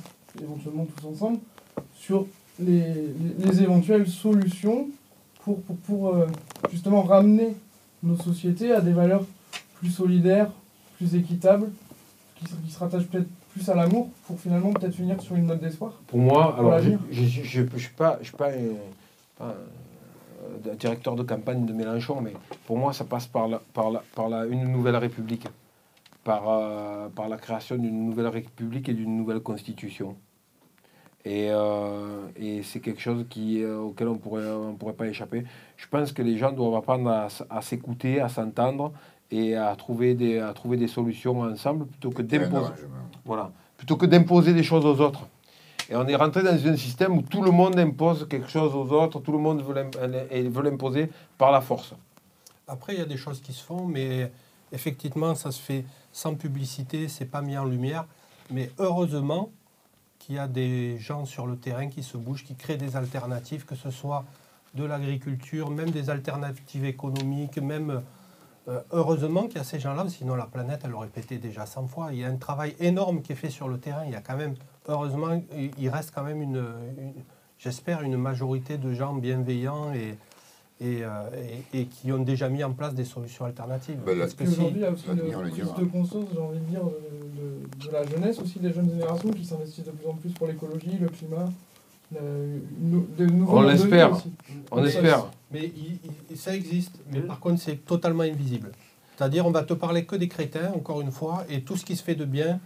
éventuellement tous ensemble, sur les, les- les éventuelles solutions pour, pour, pour, euh, justement ramener nos sociétés à des valeurs plus solidaire, plus équitable, qui, se- qui se rattache peut-être plus à l'amour pour finalement peut-être finir sur une note d'espoir Pour moi, Pour alors, je ne suis pas, je suis pas, un, pas un- un directeur de campagne de Mélenchon, mais pour moi, ça passe par, la, par, la, par la, une nouvelle république, par, euh, par la création d'une nouvelle république et d'une nouvelle constitution. Et, euh, et c'est quelque chose qui, euh, auquel on pourrait, ne pourrait pas échapper. Je pense que les gens doivent apprendre à, à s'écouter, à s'entendre et à trouver, des, à trouver des solutions ensemble plutôt que d'imposer. Voilà. Plutôt que d'imposer des choses aux autres. Et on est rentré dans un système où tout le monde impose quelque chose aux autres, tout le monde veut l'imposer par la force. Après, il y a des choses qui se font, mais effectivement, ça se fait sans publicité, c'est pas mis en lumière. Mais heureusement qu'il y a des gens sur le terrain qui se bougent, qui créent des alternatives, que ce soit de l'agriculture, même des alternatives économiques, même euh, heureusement qu'il y a ces gens-là, sinon la planète, elle aurait pété déjà 100 fois. Il y a un travail énorme qui est fait sur le terrain. Il y a quand même, heureusement, il reste quand même une, une- j'espère, une majorité de gens bienveillants et, et, euh, et- et qui ont déjà mis en place des solutions alternatives. Ben, Parce il y a aussi une prise de conscience, j'ai envie de dire, de, de- de la jeunesse aussi, des jeunes générations qui s'investissent de plus en plus pour l'écologie, le climat, de nouveaux On l'espère. On Mais espère. ça, Mais il- il- ça existe, mais par contre, c'est totalement invisible. C'est-à-dire, on va te parler que des crétins, encore une fois, et tout ce qui se fait de bien.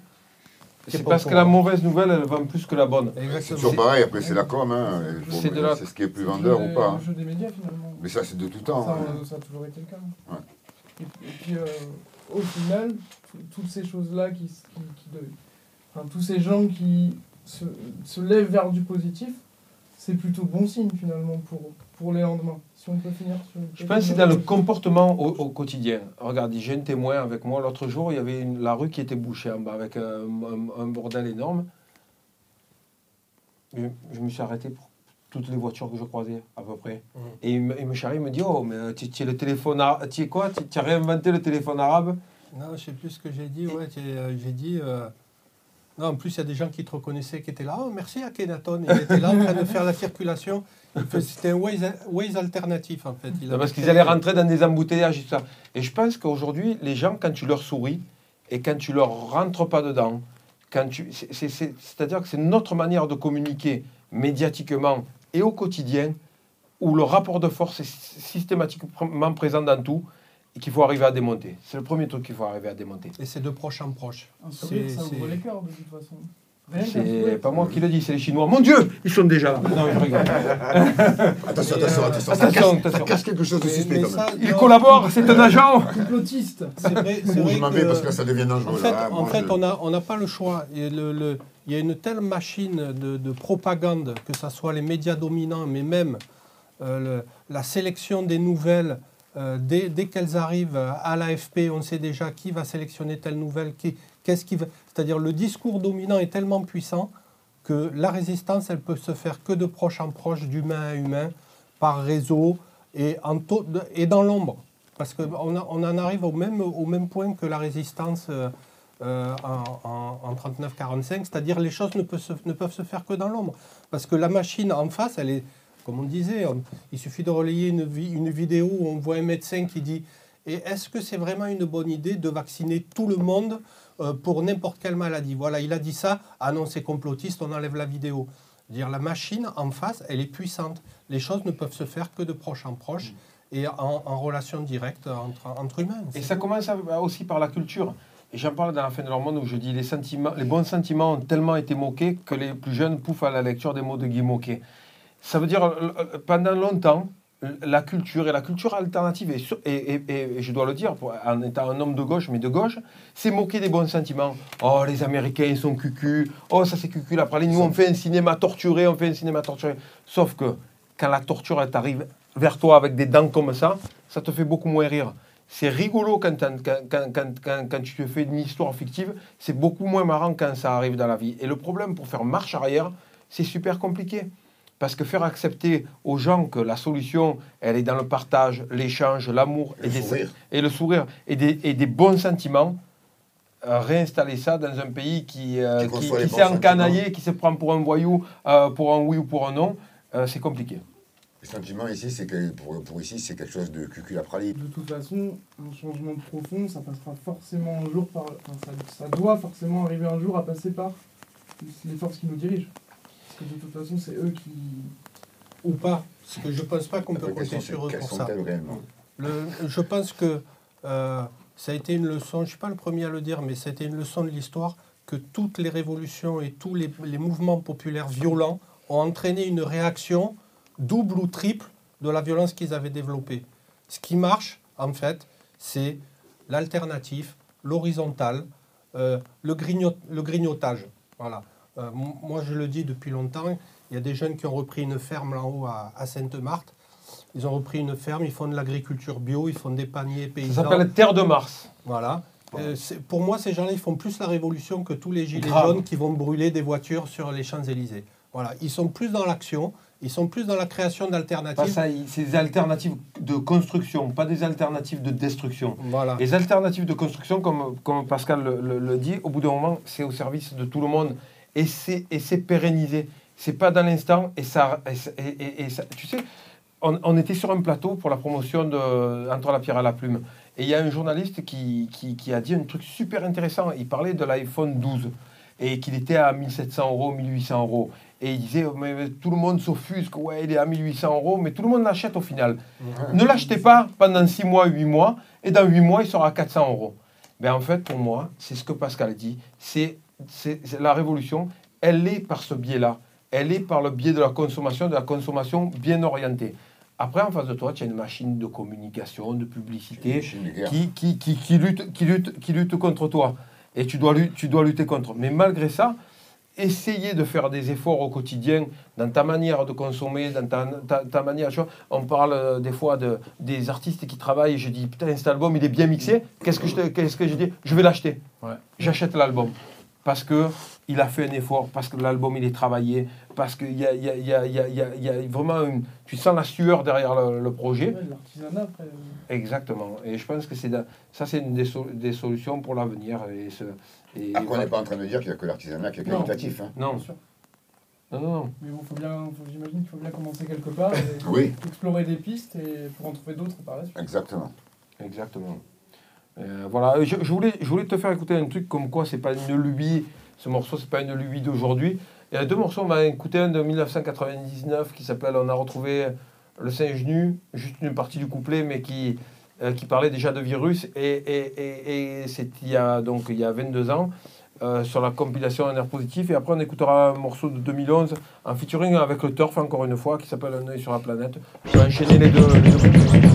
C'est parce que la mauvaise nouvelle, elle vend plus que la bonne. C'est toujours pareil, après c'est la com, hein. C'est c'est ce qui est plus C'est vendeur ou pas. hein. le jeu des médias finalement. Mais ça, c'est de tout temps. Ça, hein. ça a toujours été le cas. Ouais. Et, et puis, euh, au final, tout- toutes ces choses-là, qui, qui, qui de- enfin, tous ces gens qui se, se lèvent vers du positif, c'est plutôt bon signe finalement pour, pour les lendemains. Si on peut finir sur Je pense que c'est dans le comportement au, au quotidien. Regarde, j'ai un témoin avec moi. L'autre jour, il y avait une- la rue qui était bouchée en bas avec un, un- un bordel énorme. Je, je me suis arrêté pour toutes les voitures que je croisais, à peu près. Mhm. Et il me, il me charrie, il me dit Oh, mais tu, tu es le téléphone arabe. Tu es quoi? Tu, as réinventé le téléphone arabe? Non, je sais plus ce que j'ai dit. Ouais, j'ai euh, j'ai dit. euh, Non, en plus, il y a des gens qui te reconnaissaient, qui étaient là. Oh, merci Akhenaton. Il était là en train de faire la circulation. C'était un Waze, Waze alternatif, en fait. Il Non, Parce qu'ils allaient rentrer dans des embouteillages et tout ça. Et je pense qu'aujourd'hui, les gens, quand tu leur souris et quand tu leur rentres pas dedans, quand tu, c'est-à-dire que c'est notre manière de communiquer médiatiquement et au quotidien où le rapport de force est sy- systématiquement présent dans tout et qu'il faut arriver à démonter. C'est le premier truc qu'il faut arriver à démonter. Et c'est de proche en proche. Un sourire, C'est- ça ouvre les cœurs de toute façon. C'est pas moi qui le dis, c'est les Chinois. Mon Dieu, ils sont déjà là. Non, je rigole. Attention, attention, attention. Ça Attention, cache, ça attention. cache quelque chose de Mais- suspect. Il non, collabore, c'est un agent. Complotiste. C'est vrai, je m'en vais parce que ça devient dangereux. En fait, là. en Moi, fait je- on n'a pas le choix. Et le- le- il y a une telle machine de, de propagande, que ce soit les médias dominants, mais même euh, le- la sélection des nouvelles, euh, dès, dès qu'elles arrivent à l'AFP, on sait déjà qui va sélectionner telle nouvelle, qu'est-ce qui va... C'est-à-dire le discours dominant est tellement puissant que la résistance, elle peut se faire que de proche en proche, d'humain à humain, par réseau et, en taux- et dans l'ombre. Parce qu'on on en arrive au même, au même point que la résistance euh, euh, en, en- en 39-45, c'est-à-dire les choses ne peuvent, ne peuvent se faire que dans l'ombre. Parce que la machine en face, elle est, comme on disait, on- il suffit de relayer une, vi- une vidéo où on voit un médecin qui dit Et est-ce que c'est vraiment une bonne idée de vacciner tout le monde euh, pour n'importe quelle maladie? Voilà, il a dit ça. Ah non, c'est complotiste, on enlève la vidéo. Dire la machine en face, elle est puissante. Les choses ne peuvent se faire que de proche en proche et en, en relation directe entre, entre humains. Et ça commence à- aussi par la culture. Et j'en parle dans la fin de leur monde où je dis les sentiments, les bons sentiments ont tellement été moqués que les plus jeunes pouffent à la lecture des mots de Guy Moquet. Ça veut dire, euh, euh, pendant longtemps, la culture et la culture alternative, et, et, et- je dois le dire, en étant un homme de gauche, mais de gauche, c'est moquer des bons sentiments. Oh, les Américains, ils sont cucus. Oh, ça c'est cucu la praline. Nous, on fait un cinéma torturé, on fait un cinéma torturé. Sauf que quand la torture, t'arrive vers toi avec des dents comme ça, ça te fait beaucoup moins rire. C'est rigolo quand, quand, quand- quand tu te fais une histoire fictive, c'est beaucoup moins marrant quand ça arrive dans la vie. Et le problème pour faire marche arrière, c'est super compliqué. Parce que faire accepter aux gens que la solution, elle est dans le partage, l'échange, l'amour Et le des- sourire. et le sourire et des, et des bons sentiments, euh, réinstaller ça dans un pays qui, euh, Qui s'est encanaillé, qui se prend pour un voyou, euh, pour un oui ou pour un non, euh, c'est compliqué. Le sentiment ici, c'est que pour, pour ici, c'est quelque chose de cucul à praline. De toute façon, un changement profond, ça passera forcément un jour par. Enfin, ça, ça doit forcément arriver un jour à passer par les forces qui nous dirigent. Que de toute façon, c'est eux qui. Ou pas. Parce que je pense pas qu'on peut compter sur eux pour ça. Le- je pense que euh, ça a été une leçon, je ne suis pas le premier à le dire, mais ça a été une leçon de l'histoire que toutes les révolutions et tous les, les mouvements populaires violents ont entraîné une réaction double ou triple de la violence qu'ils avaient développée. Ce qui marche, en fait, c'est l'alternative, l'horizontale, euh, le, grignot- le grignotage. Voilà. Euh, moi, je le dis depuis longtemps, il y a des jeunes qui ont repris une ferme là-haut à, à Sainte-Marthe. Ils ont repris une ferme, ils font de l'agriculture bio, ils font des paniers paysans. Ça s'appelle Terre de Mars. Voilà. Euh, pour moi, ces gens-là, ils font plus la révolution que tous les gilets Grave. jaunes qui vont brûler des voitures sur les Champs-Élysées. Voilà. Ils sont plus dans l'action, ils sont plus dans la création d'alternatives. c'est des alternatives de construction, pas des alternatives de destruction. Voilà. Les alternatives de construction, comme, comme Pascal le, le- le dit, au bout d'un moment, c'est au service de tout le monde et c'est et c'est pérennisé. C'est pas dans l'instant et ça, et, et- et- ça- Tu sais, on, on était sur un plateau pour la promotion de Entre la pierre et la plume. Et il y a un journaliste qui, qui, qui a dit un truc super intéressant. Il parlait de l'iPhone 12 et qu'il était à 1700 euros, 1800 euros. Et il disait, mais, mais tout le monde s'offusque, ouais, il est à 1800 euros, mais tout le monde l'achète au final. Ne l'achetez pas pendant 6 mois, 8 mois, et dans 8 mois, il sera à 400 euros. Ben, en fait, pour moi, c'est ce que Pascal dit, c'est c'est- c'est la révolution, elle est par ce biais-là. Elle est par le biais de la consommation, de la consommation bien orientée. Après, en face de toi, tu as une machine de communication, de publicité, qui, qui, qui, qui lutte, qui, lutte, qui lutte contre toi. Et tu dois, tu dois lutter contre. Mais malgré ça, essayer de faire des efforts au quotidien dans ta manière de consommer, dans ta, ta, ta manière. tu vois, on parle euh, des fois de, des artistes qui travaillent et je dis Putain, cet album il est bien mixé. Qu'est-ce que je, te- qu'est-ce que je dis? Je vais l'acheter. J'achète l'album. Parce que il a fait un effort, parce que l'album il est travaillé, parce qu'il y a, il y, a, il y, a, il y, a, il y a- il y a vraiment une. Tu sens la sueur derrière le, le projet. Ouais, l'artisanat après. Exactement. Et je pense que c'est ça, c'est une des, so- des solutions pour l'avenir. Et ce, et Après, on n'est pas en train de dire qu'il n'y a que l'artisanat qui est Non. qualitatif. hein. Non. Bien sûr. Non, non, non. Mais bon, faut bien, faut- j'imagine qu'il faut bien commencer quelque part et Oui. explorer des pistes et pour en trouver d'autres par la suite. Exactement. Exactement. Euh, voilà, je, je voulais, je voulais te faire écouter un truc comme quoi c'est pas une lubie, ce morceau c'est pas une lubie d'aujourd'hui. Il y a deux morceaux, on m'a écouté un de 1999 qui s'appelle On a retrouvé le singe nu, juste une partie du couplet, mais qui, euh, qui parlait déjà de virus. Et, et, et, c'est il y a donc il y a 22 ans. euh, sur la compilation Un air positif et après on écoutera un morceau de 2011 en featuring avec le Turf encore une fois qui s'appelle Un œil sur la planète. Je vais enchaîner les deux. les deux.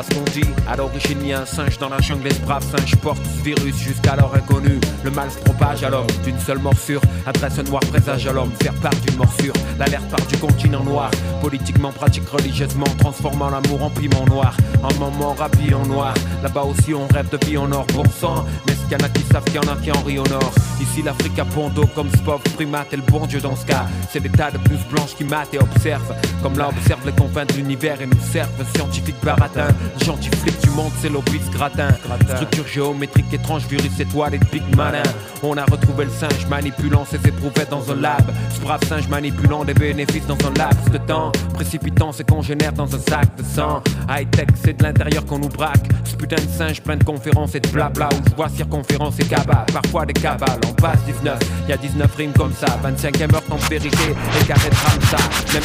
À ce qu'on dit, à l'origine il y a un singe dans la jungle, les braves singes portent ce virus jusqu'alors inconnu. Le mal se propage alors d'une seule morsure. Adresse un noir présage à l'homme, faire part d'une morsure. L'alerte part du continent noir, politiquement pratique religieusement, transformant l'amour en piment noir. Un moment rhabillé en noir, là-bas aussi on rêve de vie en or. Bon sang, mais est-ce qu'il y en a qui savent qu'il y en a qui en rient au nord Ici l'Afrique a bon dos comme ce pauvre primate et le bon Dieu dans ce cas. C'est des tas de plus blanches qui matent et observent. Comme là observe les confins de l'univers et nous servent. Scientifique baratin, gentil flic du monde, c'est l'obis gratin. Structure géométrique étrange, virus étoile et de big malin. On a retrouvé le singe manipulant ses éprouvettes dans un lab. Ce brave singe manipulant des bénéfices dans un laps de temps. Précipitant ses congénères dans un sac de sang. High tech, c'est de l'intérieur qu'on nous braque. Ce putain de singe plein de conférences et de blabla. Où je vois circonférence et cabale. Parfois des cabales, on passe 19. Y a 19 rimes comme ça. 25 meurtre en vérité. Et carré de ça. Même.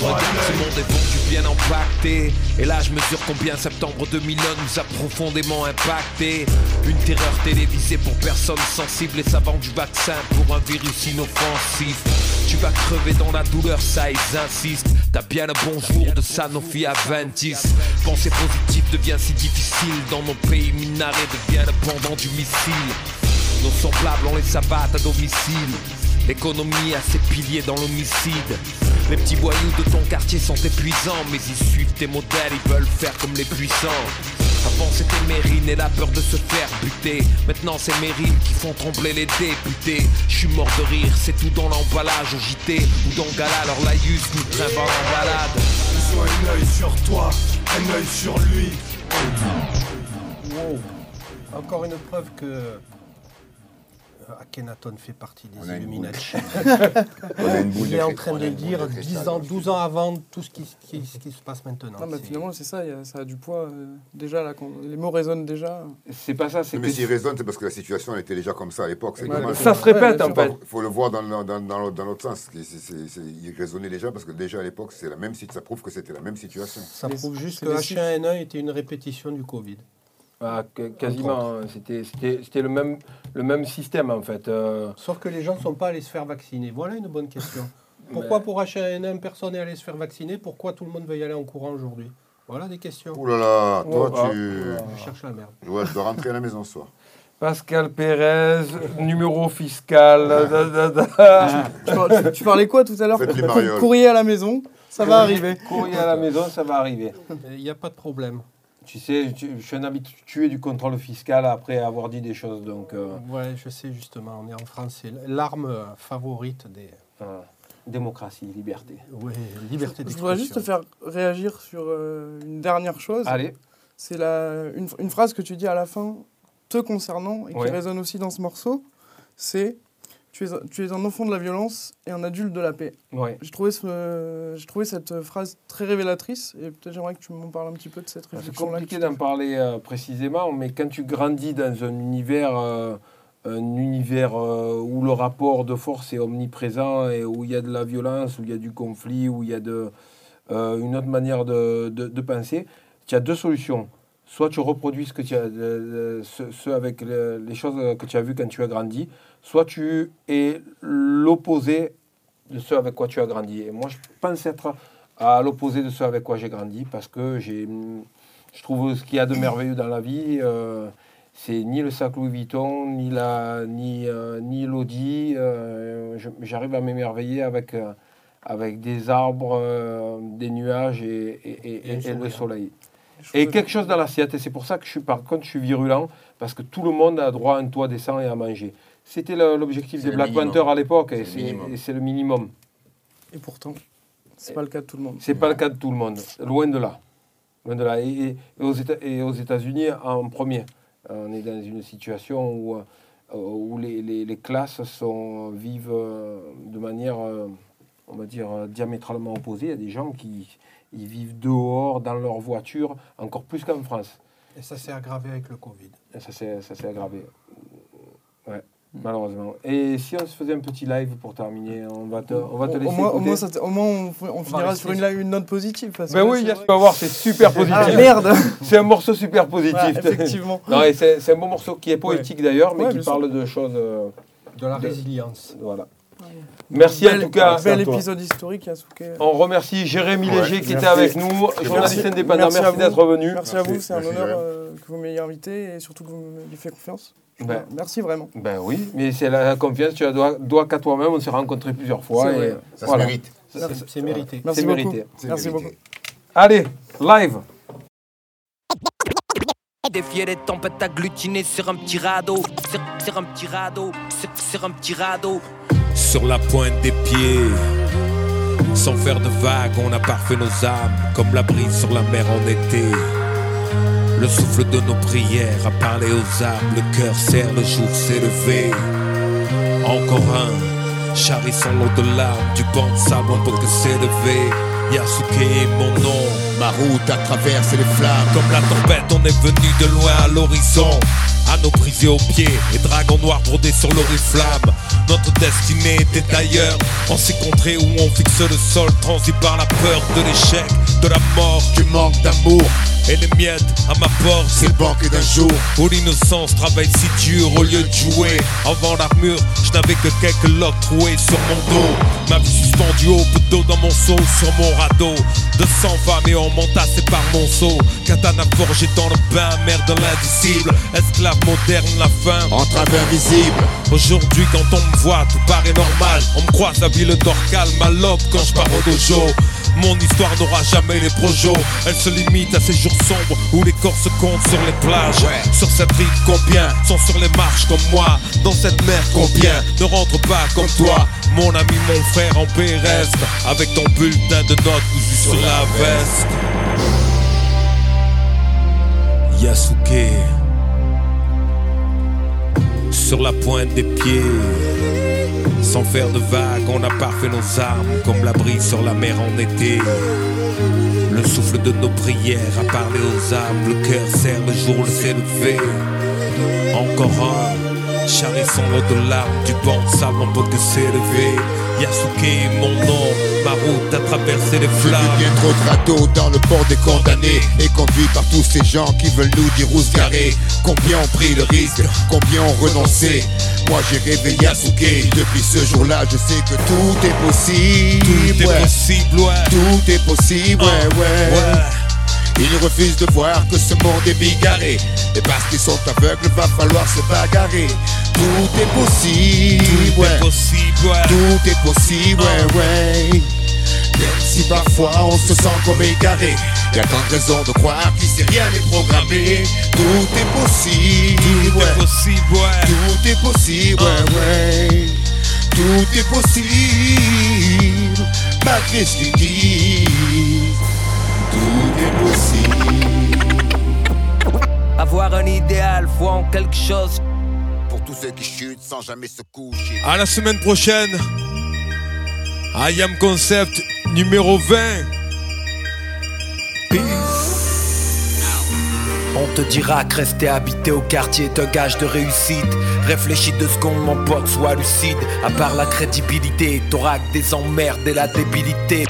Regarde ce monde est vendu bien Et là je mesure combien septembre 2001 nous a profondément impacté. Une terreur télévisée pour personnes sensibles Et vend du vaccin pour un virus inoffensif. Tu vas crever dans la douleur, ça ils insistent T'as bien le bonjour de Sanofi à 20 Penser positif devient si difficile Dans nos pays minarés devient le pendant du missile. Nos semblables on les abatte à domicile. L'économie a ses piliers dans l'homicide. Les petits voyous de ton quartier sont épuisants, mais ils suivent tes modèles, ils veulent faire comme les puissants. Avant c'était Mérine et la peur de se faire buter. Maintenant c'est Mérine qui font trembler les députés. Je suis mort de rire, c'est tout dans l'emballage au JT ou dans Gala. Alors laïus nous traîne en balade. Ils ont un œil sur toi, un œil sur lui. Wow. Encore une preuve que Akhenaton fait partie des Illuminati. Il est en train de dire de 10 cristal. ans, 12 ans avant tout ce qui, qui- ce qui se passe maintenant. Non, mais finalement, c'est ça, il y a- ça a du poids. euh, déjà, là, quand les mots résonnent déjà. C'est pas ça, c'est Mais que s'il raisonne, c'est parce que la situation était déjà comme ça à l'époque. Ouais, ça se répète en fait. Il faut le voir dans, dans, dans, dans l'autre- sens. C'est- c'est- c'est- il raisonnait déjà parce que déjà à l'époque, c'est la même si- ça prouve que c'était la même situation. Ça prouve juste que des H1N1 était une répétition du Covid. Ah, que- quasiment, hein. c'était c'était- c'était le même, le même système en fait. euh, Sauf que les gens ne sont pas allés se faire vacciner. Voilà une bonne question. Pourquoi pour H1N1 personne n'est allé se faire vacciner Pourquoi tout le monde veut y aller en courant aujourd'hui? Voilà des questions. Ouh là là, toi Oh, tu. Je cherche la merde. Ouais, je dois rentrer à la maison ce soir. Pascal Pérez, numéro fiscal. da, da, da. Tu, tu- parlais quoi tout à l'heure? Courrier à la maison, ça va arriver. Courrier à la maison, ça va arriver. Il n'y a pas de problème. Tu sais, tu- je suis un habitué du contrôle fiscal après avoir dit des choses. Donc, euh, Ouais, je sais justement, on est en France, c'est l'arme favorite des voilà. démocratie, liberté. ouais, libertés Je voudrais d'expression. juste te faire réagir sur euh, une dernière chose. Allez, C'est la, une, une phrase que tu dis à la fin, te concernant, et qui Ouais. résonne aussi dans ce morceau. C'est tu es, un- tu es un enfant de la violence et un adulte de la paix. ouais. J'ai trouvé, ce- j'ai trouvé cette phrase très révélatrice et peut-être j'aimerais que tu m'en parles un petit peu de cette C'est réflexion-là. compliqué d'en parler euh, précisément, mais quand tu grandis dans un univers, euh, un univers euh, où le rapport de force est omniprésent et où il y a de la violence, où il y a du conflit, où il y a de, une autre manière de, de- de penser, tu as deux solutions. Soit tu reproduis ce, que tu as, euh, ce, ce avec le- les choses que tu as vues quand tu as grandi, soit tu es l'opposé de ce avec quoi tu as grandi. Et moi, je pense être à l'opposé de ce avec quoi j'ai grandi parce que j'ai, je trouve ce qu'il y a de merveilleux dans la vie, euh, c'est ni le sac Louis Vuitton, ni la, ni, euh, ni l'Audi. euh, j'arrive à m'émerveiller avec, euh, avec des arbres, euh, des nuages et, et- et- le soleil. Et quelque chose dans l'assiette, et c'est pour ça que je suis, par contre, je suis virulent, parce que tout le monde a droit à un toit décent et à manger. C'était l'objectif des Black. Panther à l'époque, et C'est le minimum. et pourtant, c'est pas le cas de tout le monde. C'est pas le cas de tout le monde, loin de là. Loin de là. Et, et- et aux Éta- et aux États-Unis en premier. On est dans une situation où, euh, où les, les- les classes sont, vivent euh, de manière, euh, on va dire, diamétralement opposée. Il y a des gens qui ils vivent dehors, dans leur voiture, encore plus qu'en France. Et ça s'est aggravé avec le Covid. Et ça s'est ça s'est aggravé. Ouais, malheureusement. Et si on se faisait un petit live pour terminer, on va te, on va te laisser au, moins, au, moins, ça te- au moins, on, on finira sur une, une note positive. Parce Ben que oui, tu vas voir, c'est super positif. Ah, merde. C'est un morceau super positif. Ouais, effectivement. non, et c'est c'est un bon morceau qui est poétique d'ailleurs, mais Ouais, qui sûr. parle de choses. euh, De la De- résilience. voilà. Merci en Bel- tout cas. Bel épisode historique, Yasuke. On remercie Jérémy Ouais, Léger qui merci. était avec nous, journaliste Merci. indépendant. Merci à Merci, vous. d'être venu. Merci à vous, c'est un Merci, honneur euh, que vous m'ayez invité et surtout que vous m'ayez fait confiance. Ben, Merci vraiment. ben oui, mais c'est la confiance, tu la dois, dois qu'à toi-même. On s'est rencontrés plusieurs fois. Et. Ça voilà. se mérite. Ça- C'est- mérité. Merci C'est beaucoup. mérité. Merci mérité. beaucoup. Allez, live. Défier les tempêtes agglutinées sur un petit radeau, sur, sur un petit radeau, sur, sur un petit radeau. Sur la pointe des pieds. Sans faire de vagues, on a parfait nos âmes, comme la brise sur la mer en été. Le souffle de nos prières a parlé aux âmes, le cœur serre, le jour s'est levé. Encore un, charissant l'eau de larmes, du banc de sable, on peut que s'élever. Yasuke est mon nom. Ma route à traverser les flammes. Comme la tempête, on est venu de loin à l'horizon. Nos brisés aux pieds et dragons noirs brodés sur l'oriflamme. Notre destinée était ailleurs. En ces contrées où on fixe le sol, transi par la peur de l'échec, de la mort. Tu manques d'amour, Et les miettes à ma porte. c'est le banquet d'un jour. Où l'innocence travaille si dur au lieu de jouer. Avant l'armure, je n'avais que quelques loques trouées sur mon dos. Ma vie suspendue au bout d'eau dans mon seau, sur mon radeau. De sang femmes et on m'entassait par mon seau. Katana forgé dans le bain, mère de l'indicible. Esclave moderne, la faim. Entrave invisible, Aujourd'hui, quand on me voit, tout paraît normal. On me croise la ville d'Orcal, ma lobe quand je pars au dojo. Mon histoire n'aura jamais les projos. Elle se limite à ces jours où les corps se comptent sur les plages. Sur cette rive, combien sont sur les marches comme moi? Dans cette mer, combien ne rentre pas comme toi? Mon ami, mon frère en paix reste avec ton bulletin de notes cousu sur la veste. Yasuke. sur la pointe des pieds. Sans faire de vagues, on a parfait nos armes, comme la brise sur la mer en été. Le souffle de nos prières a parlé aux âmes, le cœur serre le jour le s'est levé. Encore un, charré son lot de larmes, du banc de sable, on peut que s'élever. Yasuke est mon nom, ma route a traversé les flammes. trop de radeaux dans le port des condamnés Et conduit par tous ces gens qui veulent nous dire où se garer Combien ont pris le risque, combien ont renoncé? Moi j'ai rêvé Yasuke Depuis ce jour-là je sais que tout est possible Tout est possible, ouais. Tout est possible, ouais, ouais. ouais. Ils refusent de voir que ce monde est bigarré Et parce qu'ils sont aveugles va falloir se bagarrer Tout est possible, Tout ouais. est possible, ouais. Tout est possible, ouais, ouais. Même si parfois on se sent comme égaré, y a tant de raisons de croire qu'ici rien n'est programmé. Tout est possible, Tout ouais. est possible, ouais. Tout est possible, ouais, ouais. Tout est possible, malgré ce qu'ils disent. Tout est possible. Avoir un idéal, foi en quelque chose. Pour tous ceux qui chutent sans jamais se coucher. À la semaine prochaine. I am Concept numéro 20. On te dira que rester habité au quartier est un gage de réussite. Réfléchis deux secondes, mon pote, sois lucide. À part la crédibilité, t'auras que des emmerdes et la débilité.